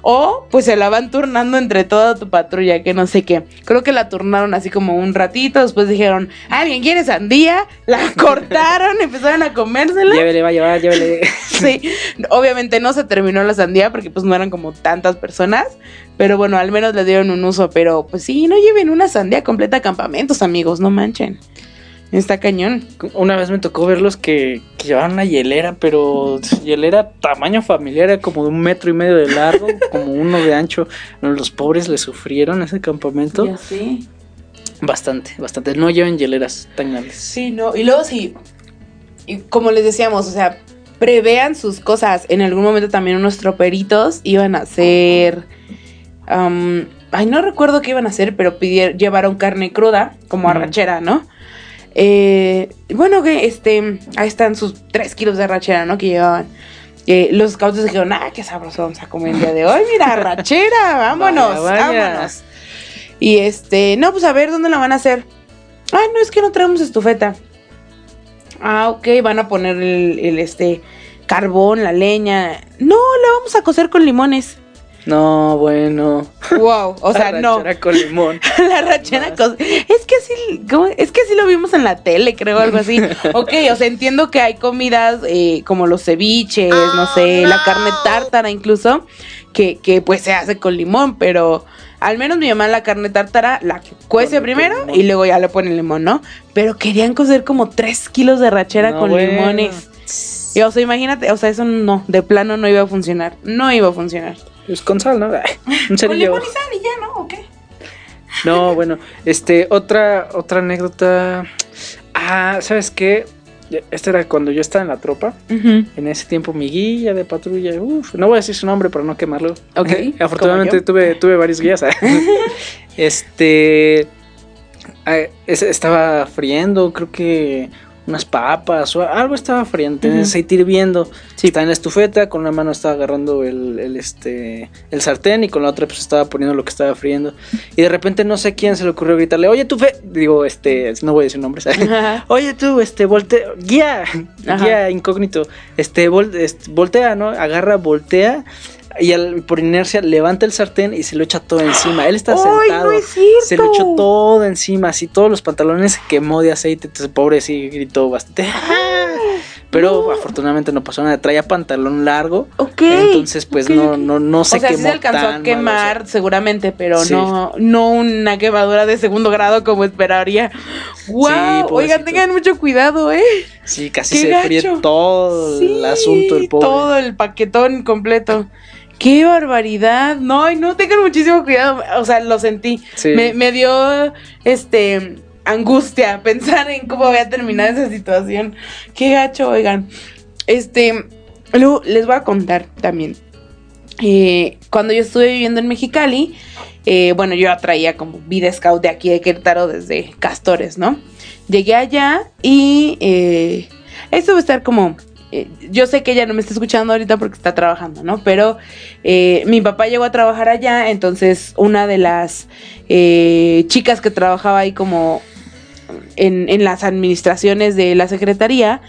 O pues se la van turnando entre toda tu patrulla, que no sé qué. Creo que la turnaron así como un ratito, después dijeron, ¿alguien quiere sandía? La cortaron, empezaron a comérsela. Llévele, va a llevar, llévele. Sí, obviamente no se terminó la sandía porque pues no eran como tantas personas, pero bueno, al menos le dieron un uso, pero pues sí, no lleven una sandía completa a campamentos, amigos, no manchen. Está cañón. Una vez me tocó verlos que, que llevaban una hielera, pero hielera tamaño familiar, era como de un metro y medio de largo, como uno de ancho. Los pobres le sufrieron ese campamento. Ya sí. Bastante, bastante. No lleven hieleras tan grandes. Sí, no, y luego sí, y como les decíamos, o sea, prevean sus cosas. En algún momento también unos troperitos iban a hacer... ay, no recuerdo qué iban a hacer, pero pidieron, llevaron carne cruda, como arrachera, ¿no? Eh, bueno, que este, ahí están sus tres kilos de arrachera, ¿no? Que llevaban. Eh, los scouts dijeron, ah, qué sabroso vamos a comer el día de hoy, mira, arrachera, vámonos, Vaya, vaya. vámonos. Y este, no, pues a ver, ¿dónde la van a hacer? Ah, no, es que no traemos estufeta. Ah, ok, van a poner el, el, este carbón, la leña. No, la vamos a cocer con limones. No, bueno. Wow, o sea, no. Arrachera con limón. la rachera co- Es que así, ¿cómo? es que así lo vimos en la tele, creo, algo así. Ok, o sea, entiendo que hay comidas eh, como los ceviches, no sé, la carne tártara incluso, que, que pues se hace con limón, pero al menos mi mamá la carne tártara la cuece primero y luego ya le pone limón, ¿no? Pero querían cocer como 3 kilos de rachera No, con bueno. limones. Y, o sea, imagínate, o sea, eso no, de plano no iba a funcionar. No iba a funcionar. Pues con sal, ¿no? Con limón y sal y ya, ¿no? ¿O qué? No, bueno, este, otra, otra anécdota. Ah, ¿sabes qué? Esta era cuando yo estaba en la tropa. En ese tiempo mi guía de patrulla, uf, no voy a decir su nombre para no quemarlo. Ok, Afortunadamente tuve, tuve varios guías. este ah, estaba friendo, creo que unas papas o algo estaba friendo, tenía Ujú. aceite hirviendo. Sí. Estaba en la estufeta, con una mano estaba agarrando el, el, este el sartén y con la otra pues estaba poniendo lo que estaba friendo. Y de repente no sé quién se le ocurrió gritarle, oye tú fe, digo, este, no voy a decir nombres. Oye tú, este, voltea, guía, Ajá. guía incógnito, este, vol- este, voltea, ¿no? Agarra, voltea y al- por inercia levanta el sartén y se lo echa todo encima. Él está ¡Ay, sentado, no es se lo echó todo encima, así todos los pantalones se quemó de aceite, entonces pobre sí gritó bastante. Pero afortunadamente no pasó nada, traía pantalón largo, Ok. entonces pues no, no, no se o sea, quemó sí se alcanzó tan a quemar seguramente, pero Sí. no, no una quemadura de segundo grado como esperaría. ¡Wow! Oigan, tengan mucho cuidado, ¿eh? Sí, casi ¡Qué se fríe todo el asunto del pobre. Todo el paquetón completo. ¡Qué barbaridad! No, ay, no, tengan muchísimo cuidado. O sea, lo sentí. Sí. Me, me dio, este, angustia pensar en cómo voy a terminar esa situación. ¡Qué gacho, oigan! Este, luego les voy a contar también. Eh, cuando yo estuve viviendo en Mexicali, eh, bueno, yo ya traía como vida scout de aquí de Querétaro desde Castores, ¿no? Llegué allá y... eh, Esto va a estar como eh, yo sé que ella no me está escuchando ahorita porque está trabajando, ¿no? Pero eh, mi papá llegó a trabajar allá, entonces una de las eh, chicas que trabajaba ahí como en, en las administraciones de la secretaría,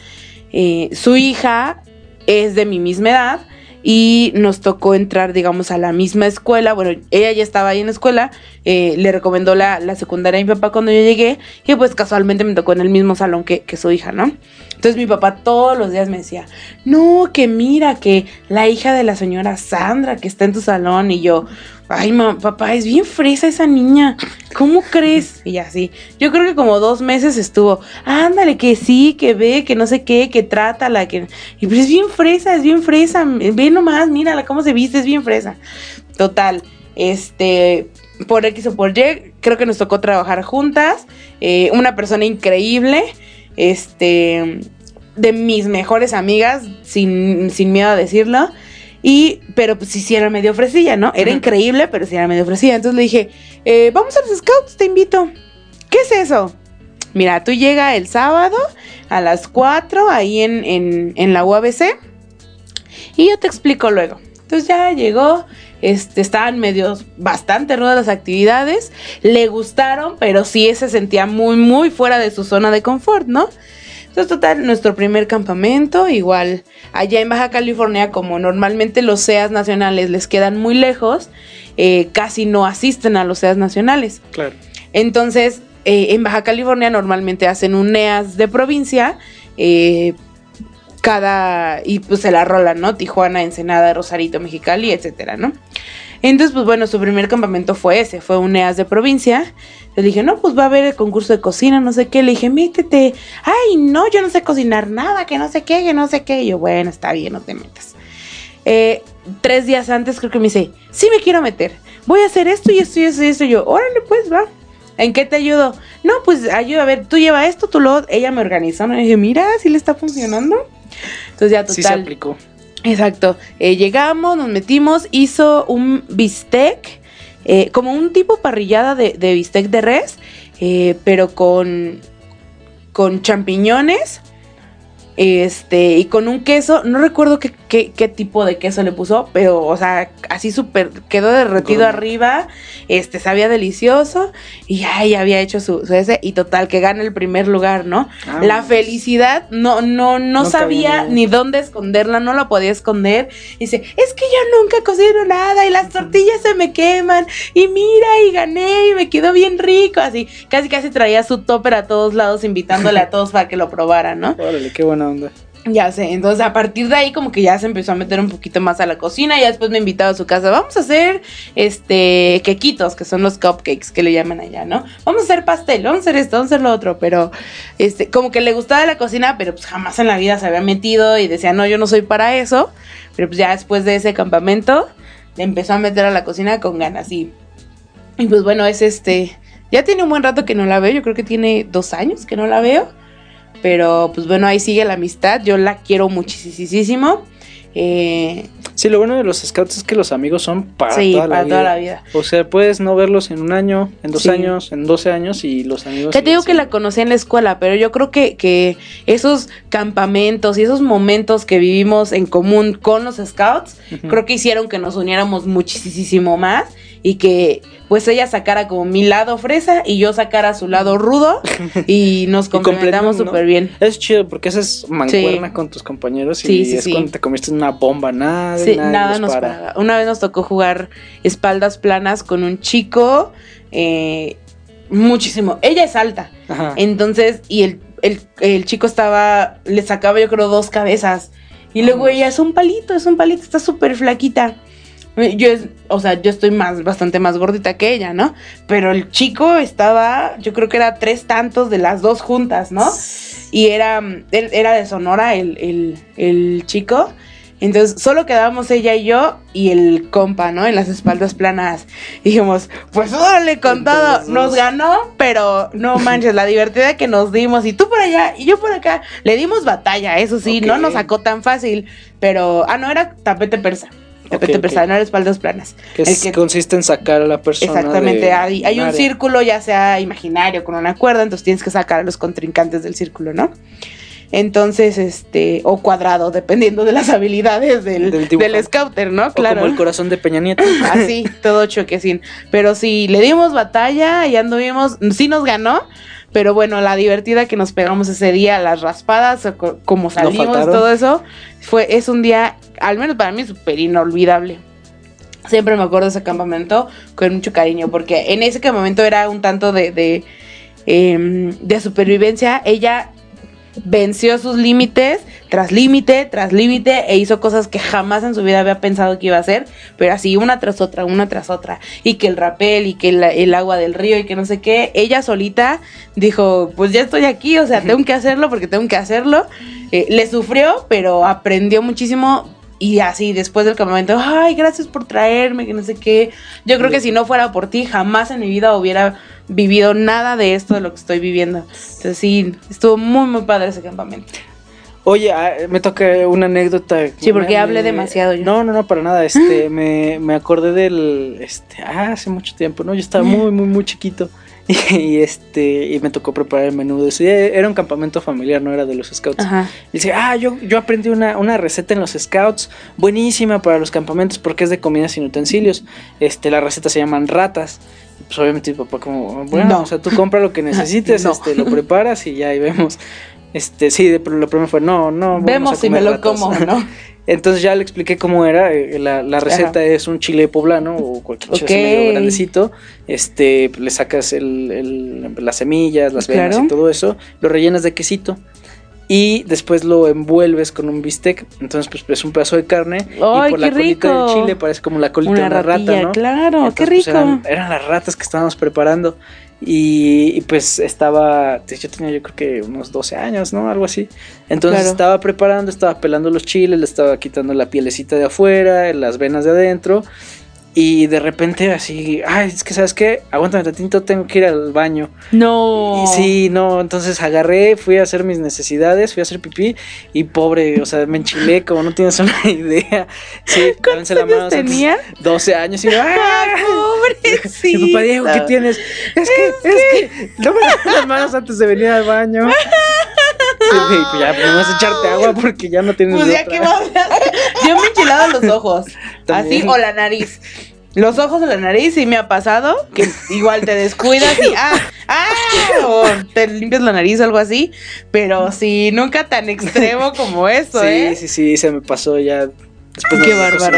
su hija es de mi misma edad y nos tocó entrar, digamos, a la misma escuela. Bueno, ella ya estaba ahí en la escuela, eh, le recomendó la, la, secundaria a mi papá cuando yo llegué y pues casualmente me tocó en el mismo salón que, que su hija, ¿no? Entonces mi papá todos los días me decía, no, que mira, que la hija de la señora Sandra que está en tu salón y yo, ay, papá, es bien fresa esa niña, ¿cómo crees? Y así, yo creo que como dos meses estuvo, ándale, que sí, que ve, que no sé qué, que trátala, que... Y pues es bien fresa, es bien fresa, ve nomás, mírala cómo se viste, es bien fresa. Total, este, por X o por Y, creo que nos tocó trabajar juntas, eh, una persona increíble, este, de mis mejores amigas, sin, sin miedo a decirlo. Y, pero pues sí, era medio ofrecilla, ¿no? Era increíble, pero sí era medio ofrecilla. Entonces le dije, eh, vamos a los scouts, te invito. ¿Qué es eso? Mira, tú llega el sábado a las 4 ahí en, en, en la UABC y yo te explico luego. Entonces ya llegó, este, estaban medios bastante rudas las actividades, le gustaron, pero sí se sentía muy, muy fuera de su zona de confort, ¿no? Entonces, total, nuestro primer campamento, igual allá en Baja California, como normalmente los SEAS nacionales les quedan muy lejos, eh, casi no asisten a los SEAS nacionales. Claro. Entonces, eh, en Baja California normalmente hacen un NEAS de provincia, eh, cada, y pues se la rolan, ¿no? Tijuana, Ensenada, Rosarito, Mexicali, etcétera, ¿no? Entonces, pues bueno, su primer campamento fue ese, fue un NEAS de provincia. Le dije, no, pues va a haber el concurso de cocina, no sé qué. Le dije, métete. Ay, no, yo no sé cocinar nada, que no sé qué, que no sé qué. Y yo, bueno, está bien, no te metas. Eh, tres días antes creo que me dice, sí me quiero meter. Voy a hacer esto y esto y esto y esto. Y yo, órale, pues va. ¿En qué te ayudo? No, pues ayuda, a ver, tú lleva esto, tú lo... Ella me organizó, me dije, mira, si le está funcionando. Entonces ya total. Sí se aplicó. Exacto. Eh, llegamos, nos metimos, hizo un bistec, eh, como un tipo parrillada de, bistec de res, eh, pero con, con champiñones. Este, y con un queso, no recuerdo qué, qué, qué tipo de queso le puso, pero, o sea, así súper, quedó derretido arriba, este, sabía delicioso, y ella había hecho su, su ese, y total, que gana el primer lugar, ¿no? Ah, la felicidad, no, no, no, sabía ni- dónde esconderla, no la podía esconder. Dice, es que yo nunca cocino nada y las tortillas se me queman, y mira, y gané, y me quedó bien rico, así, casi casi traía su topper a todos lados, invitándole a todos para que lo probaran, ¿no? Órale, qué buena onda. Ya sé, entonces a partir de ahí como que ya se empezó a meter un poquito más a la cocina y después me invitaba a su casa, vamos a hacer este quequitos, que son los cupcakes que le llaman allá, ¿no? Vamos a hacer pastel, vamos a hacer esto, vamos a hacer lo otro, pero este como que le gustaba la cocina, pero pues jamás en la vida se había metido y decía, "No, yo no soy para eso." Pero pues ya después de ese campamento le empezó a meter a la cocina con ganas y y pues bueno, es este ya tiene un buen rato que no la veo, yo creo que tiene dos años que no la veo. Pero pues bueno, ahí sigue la amistad. Yo la quiero muchísimo. Eh, Sí, lo bueno de los scouts es que los amigos son para, sí, toda, la para vida. toda la vida. O sea, puedes no verlos en un año, en dos Sí. años, en 12 años y los amigos. Te digo que la conocí en la escuela, pero yo creo que, que esos campamentos y esos momentos que vivimos en común con los scouts, creo que hicieron que nos uniéramos muchísimo más y que pues ella sacara como mi lado fresa y yo sacara su lado rudo y nos complementamos ¿no? súper bien. Es chido porque haces mancuerna Sí. con tus compañeros y Sí, sí, es cuando te comiste una bomba, nada, nada los nos para. paraba. Una vez nos tocó jugar espaldas planas con un chico. eh, muchísimo. Ella es alta. Ajá. Entonces, y el, el- el chico estaba. Le sacaba, yo creo, dos cabezas. Y luego ella es un palito, es un palito, está súper flaquita. Yo es, o sea, yo estoy más, bastante más gordita que ella, ¿no? Pero el chico estaba, yo creo que era tres tantos de las dos juntas, ¿no? Y era, él era de Sonora el, el, el chico. Entonces solo quedábamos ella y yo y el compa, ¿no? En las espaldas planas. Dijimos, pues órale con todo. Nos ganó, pero no manches, la divertida que nos dimos. Y tú por allá y yo por acá. Le dimos batalla, eso sí, no nos sacó tan fácil. Pero, ah, no, era tapete persa. Tapete Ok, ok. persa, no espaldas planas. Que, es- que- consiste en sacar a la persona. Exactamente, de hay, hay un área. círculo, ya sea imaginario, con una cuerda, entonces tienes que sacar a los contrincantes del círculo, ¿no? Entonces, este, o cuadrado, dependiendo de las habilidades del, Del scouter, ¿no? O Claro. como el corazón de Peña Nieto. Así, todo choquecín. Pero sí, le dimos batalla y anduvimos, sí nos ganó. Pero bueno, la divertida que nos pegamos ese día, las raspadas, como salimos, todo eso, fue, es un día, al menos para mí, súper inolvidable. Siempre me acuerdo de ese campamento con mucho cariño, porque en ese campamento era un tanto de, de, em, de supervivencia. Ella venció sus límites, tras límite, tras límite, e hizo cosas que jamás en su vida había pensado que iba a hacer, pero así una tras otra, una tras otra, y que el rapel, y que el, el agua del río, y que no sé qué, ella solita dijo, pues ya estoy aquí, o sea, tengo que hacerlo porque tengo que hacerlo, Eh, le sufrió, pero aprendió muchísimo. Y así, después del campamento, ay, gracias por traerme, que no sé qué. Yo creo que si no fuera por ti, jamás en mi vida hubiera vivido nada de esto, de lo que estoy viviendo. Entonces sí, estuvo muy, muy padre ese campamento. Oye, ah, me toca una anécdota. Sí, porque Me- hablé demasiado yo. No, no, no, para nada. Este, me, me acordé del, este, ah, hace mucho tiempo, ¿no? Yo estaba muy, muy, muy chiquito. Y, este, y me tocó preparar el menú de ese. Era un campamento familiar, no era de los scouts. Ajá. Y dice, ah, yo, yo aprendí una, una receta en los scouts, buenísima para los campamentos porque es de comida sin utensilios. Este, la receta se llaman ratas. Pues obviamente mi papá como, bueno, No. o sea, tú compra lo que necesites, No. este, lo preparas y ya ahí vemos. Este, sí, de- pero lo primero fue, no, no. Vemos si me lo ratas". como, ¿no? Entonces ya le expliqué cómo era. eh, La, la receta es un chile poblano o cualquier chile medio grandecito. Este, le sacas el, el- las semillas, las venas Claro. y todo eso. Lo rellenas de quesito. Y después lo envuelves con un bistec. Entonces, pues es un pedazo de carne. y ¡Ay, por la qué colita rico! del chile parece como la colita Una de una ratilla, rata, ¿no? claro, qué Entonces, rico. pues, eran, eran las ratas que estábamos preparando. Y, y, pues estaba, yo tenía yo creo que unos 12 años, ¿no? Algo así. Entonces Claro. estaba preparando, estaba pelando los chiles, le estaba quitando la pielecita de afuera, las venas de adentro. Y de repente así, ay, es que sabes qué, aguántame tantito, tengo que ir al baño. No. Y sí, no, entonces agarré, fui a hacer mis necsidades, fui a hacer pipí y pobre, o sea, me enchilé como no tienes una idea. Sí, ¿Cuántos la años mano, pues, tenía? 12 años y ¡ah! ¡Ay, pobrecito! Mi papá Diego, ¿qué tienes? Es que, es que, no me lavas las manos antes de venir al baño. Sí, sí, pues ya, pues vas a echarte agua porque ya no tienes Pues ya que más. Yo me he enchilado los ojos. También. Así, o la nariz. Los ojos o la nariz sí me ha pasado, que igual te descuidas y ah, ah, o te limpias la nariz o algo así, pero sí, nunca tan extremo como eso, Sí, ¿eh? sí, sí, se me pasó ya. Después Qué bárbaro.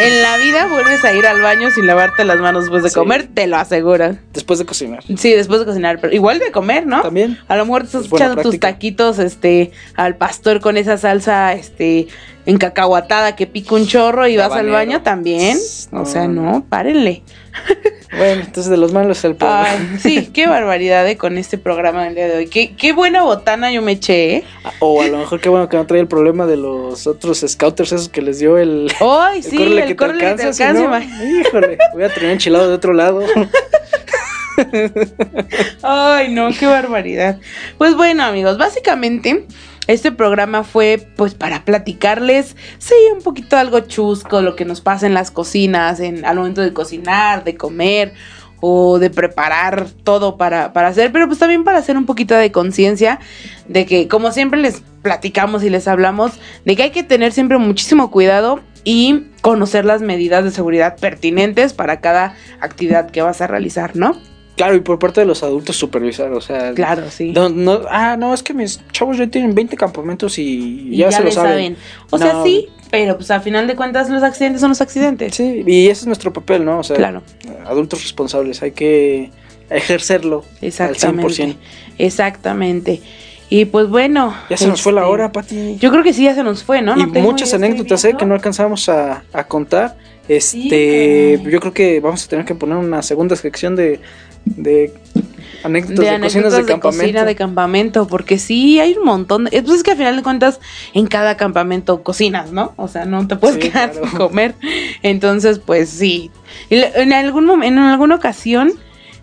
En la vida vuelves a ir al baño sin lavarte las manos después de Sí. comer, te lo aseguro. Después de cocinar. Sí, después de cocinar, pero igual de comer, ¿no? También. A lo mejor te estás Es echando tus taquitos, este, al pastor con esa salsa, este, encacahuatada que pica un chorro y vas al baño también. O sea, no. no, párenle. Bueno, entonces de los malos el pobre. Ay, sí, qué barbaridad eh, con este programa del día de hoy. Qué, qué buena botana yo me eché, ¿eh? O a lo mejor qué bueno que no trae el problema de los otros scouters esos que les dio el. Ay, sí, córrele el córrele que te alcanza, si no, ma- Híjole, voy a tener enchilado de otro lado. Ay, no, qué barbaridad. Pues bueno, amigos, básicamente este programa fue pues para platicarles, sí, un poquito algo chusco, lo que nos pasa en las cocinas, en, al momento de cocinar, de comer o de preparar todo para, para hacer, pero pues también para hacer un poquito de conciencia de que como siempre les platicamos y les hablamos, de que hay que tener siempre muchísimo cuidado y conocer las medidas de seguridad pertinentes para cada actividad que vas a realizar, ¿no? Claro, y por parte de los adultos supervisar, o sea. Claro, sí. No, no, ah, no, es que mis chavos ya tienen 20 campamentos y, Y ya, se lo le saben. O sea, sí, pero pues a final de cuentas los accidentes son los accidentes. Sí, y ese es nuestro papel, ¿no? O sea, Claro. adultos responsables, hay que ejercerlo Exactamente. al 100%. Exactamente. Y pues bueno. Ya se nos fue la este, hora, Pati. Yo creo que sí, ya se nos fue, ¿no? y No tengo- muchas anécdotas, ¿eh? Que no alcanzamos a, a contar. Este, Sí, yo creo que vamos a tener que poner una segunda sección de, de anécdotas de de, anécdotas de, de campamento. cocina de campamento, porque sí hay un montón. De, pues es que a final de cuentas en cada campamento cocinas, ¿no? O sea, no te puedes Sí, quedar claro. sin comer. Entonces, pues sí. En algún mom- en alguna ocasión,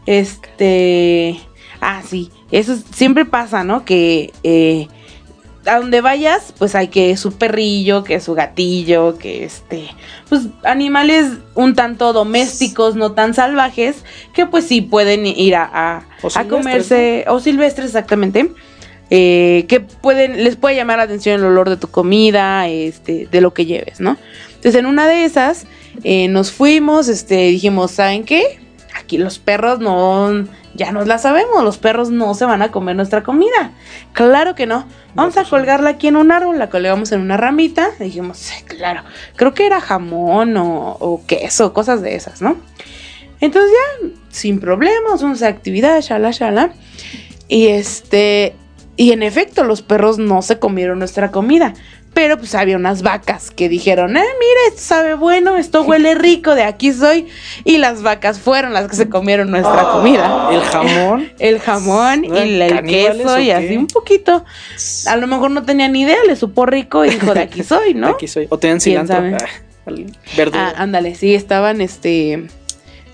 este, ah, sí, eso siempre pasa, ¿no? Que eh, a donde vayas, pues hay que su perrillo, que su gatillo, que este, pues animales un tanto domésticos, no tan salvajes, que pues sí pueden ir a, a, comerse, o silvestres exactamente, eh, que pueden, les puede llamar la atención el olor de tu comida, este, de lo que lleves, ¿no? Entonces en una de esas eh, nos fuimos, este, dijimos, ¿saben qué? Aquí los perros no, ya nos la sabemos, los perros no se van a comer nuestra comida. Claro que no. Vamos a colgarla aquí en un árbol, la colgamos en una ramita. Dijimos, sí, claro, creo que era jamón o, o queso, cosas de esas, ¿no? Entonces ya, sin problemas, una actividad, shala, shala. Y este, y en efecto, los perros no se comieron nuestra comida. Pero pues había unas vacas que dijeron, eh, mira, esto sabe bueno, esto huele rico, de aquí soy. Y las vacas fueron las que se comieron nuestra comida. El jamón. El jamón y el ¿Caníbales queso y así un poquito. A lo mejor no tenía ni idea, le supo rico y dijo, de aquí soy, ¿no? Aquí soy. O tenían ¿Quién cilantro. Ah. Ah, ándale, sí, estaban este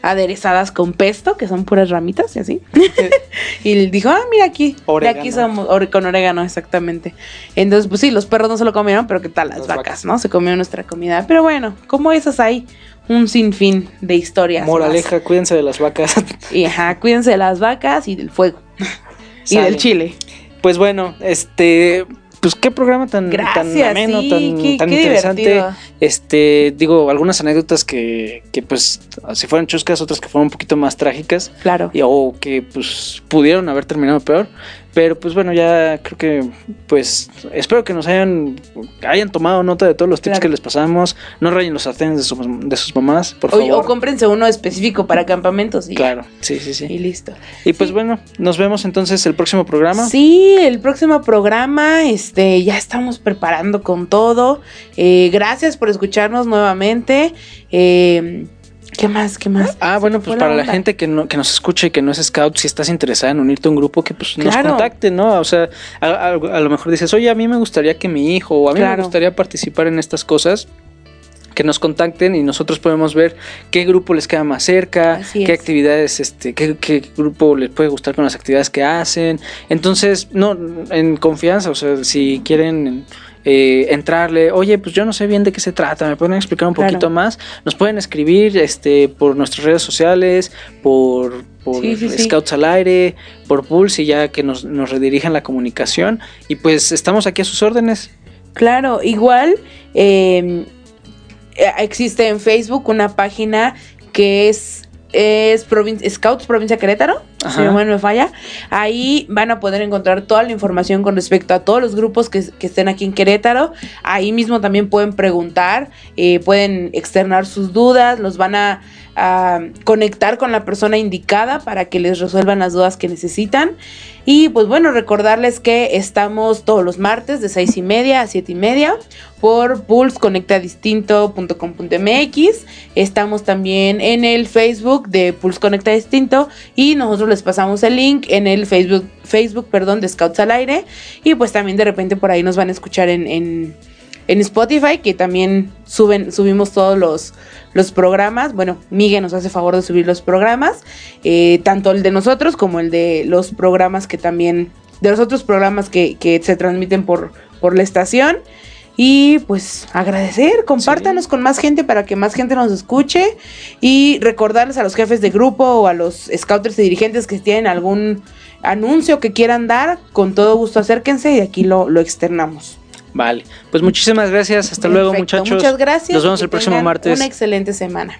aderezadas con pesto, que son puras ramitas y así. y dijo, ah, mira aquí, Orégano. de aquí somos, con orégano, exactamente. Entonces, pues sí, los perros no se lo comieron, pero qué tal las, Las vacas, vacas. ¿no? Se comieron nuestra comida. Pero bueno, como esas hay un sinfín de historias. Moraleja, cuídense de las vacas. Y ajá, cuídense de las vacas y del fuego. y del chile. Pues bueno, este, pues qué programa tan, tan ameno, sí, tan, qué- tan qué interesante. divertido. Este, digo, algunas anécdotas que, que pues, si fueran chuscas, otras que fueron un poquito más trágicas. Claro. y- o que pues pudieron haber terminado peor. Pero pues bueno, ya creo que pues espero que nos hayan hayan tomado nota de todos los tips Claro. que les pasamos. No rayen los sartenes de, sus- de sus mamás, por O, favor. o cómprense uno específico para campamentos y. Claro, sí, sí, y sí. listo. Y pues bueno, nos vemos entonces el próximo programa. Sí, el próximo programa, este, ya estamos preparando con todo. Eh, gracias por escucharnos nuevamente. Eh, ¿Qué más? ¿Qué más? Ah, bueno, pues para la gente que, no, que nos escuche y que no es scout, si estás interesada en unirte a un grupo, que pues nos contacte, ¿no? O sea, a, a- a lo mejor dices, oye, a mí me gustaría que mi hijo o a mí me gustaría participar en estas cosas. Que nos contacten y nosotros podemos ver qué grupo les queda más cerca, Así qué es. actividades, este, qué, qué grupo les puede gustar con las actividades que hacen. Entonces, no, en confianza, o sea, si quieren eh, entrarle, oye, pues yo no sé bien de qué se trata, me pueden explicar un Claro. poquito más, nos pueden escribir este por nuestras redes sociales, por, por Sí, sí, sí. Scouts al aire, por Pulse y ya que nos, nos redirijan la comunicación. Y pues estamos aquí a sus órdenes. Claro, igual eh, eh, existe en Facebook una página que es, es provin- Scouts Provincia Querétaro, me falla. Ahí van a poder encontrar toda la información con respecto a todos los grupos que, estén aquí en Querétaro. Ahí mismo también pueden preguntar, eh, pueden externar sus dudas, los van a, conectar con la persona indicada para que les resuelvan las dudas que necesitan. Y pues bueno, recordarles que estamos todos los martes de seis y media a siete y media por pulseconectadistinto.com.mx. Estamos también en el Facebook de Pulse Conecta Distinto y nosotros les pasamos el link en el Facebook, Facebook perdón, de Scouts al Aire. Y pues también de repente por ahí nos van a escuchar en, en, Spotify, que también suben, subimos todos los, los programas. Bueno, Miguel nos hace favor de subir los programas, eh, tanto el de nosotros como el de los programas que también, de los otros programas que, que se transmiten por, por la estación. Y pues agradecer, compártanos con más gente para que más gente nos escuche y recordarles a los jefes de grupo o a los scouters y dirigentes que tienen algún anuncio que quieran dar, con todo gusto acérquense y aquí lo, lo externamos. Vale, pues muchísimas gracias. Hasta luego, muchachos. Muchas gracias. Nos vemos el próximo martes. Una excelente semana.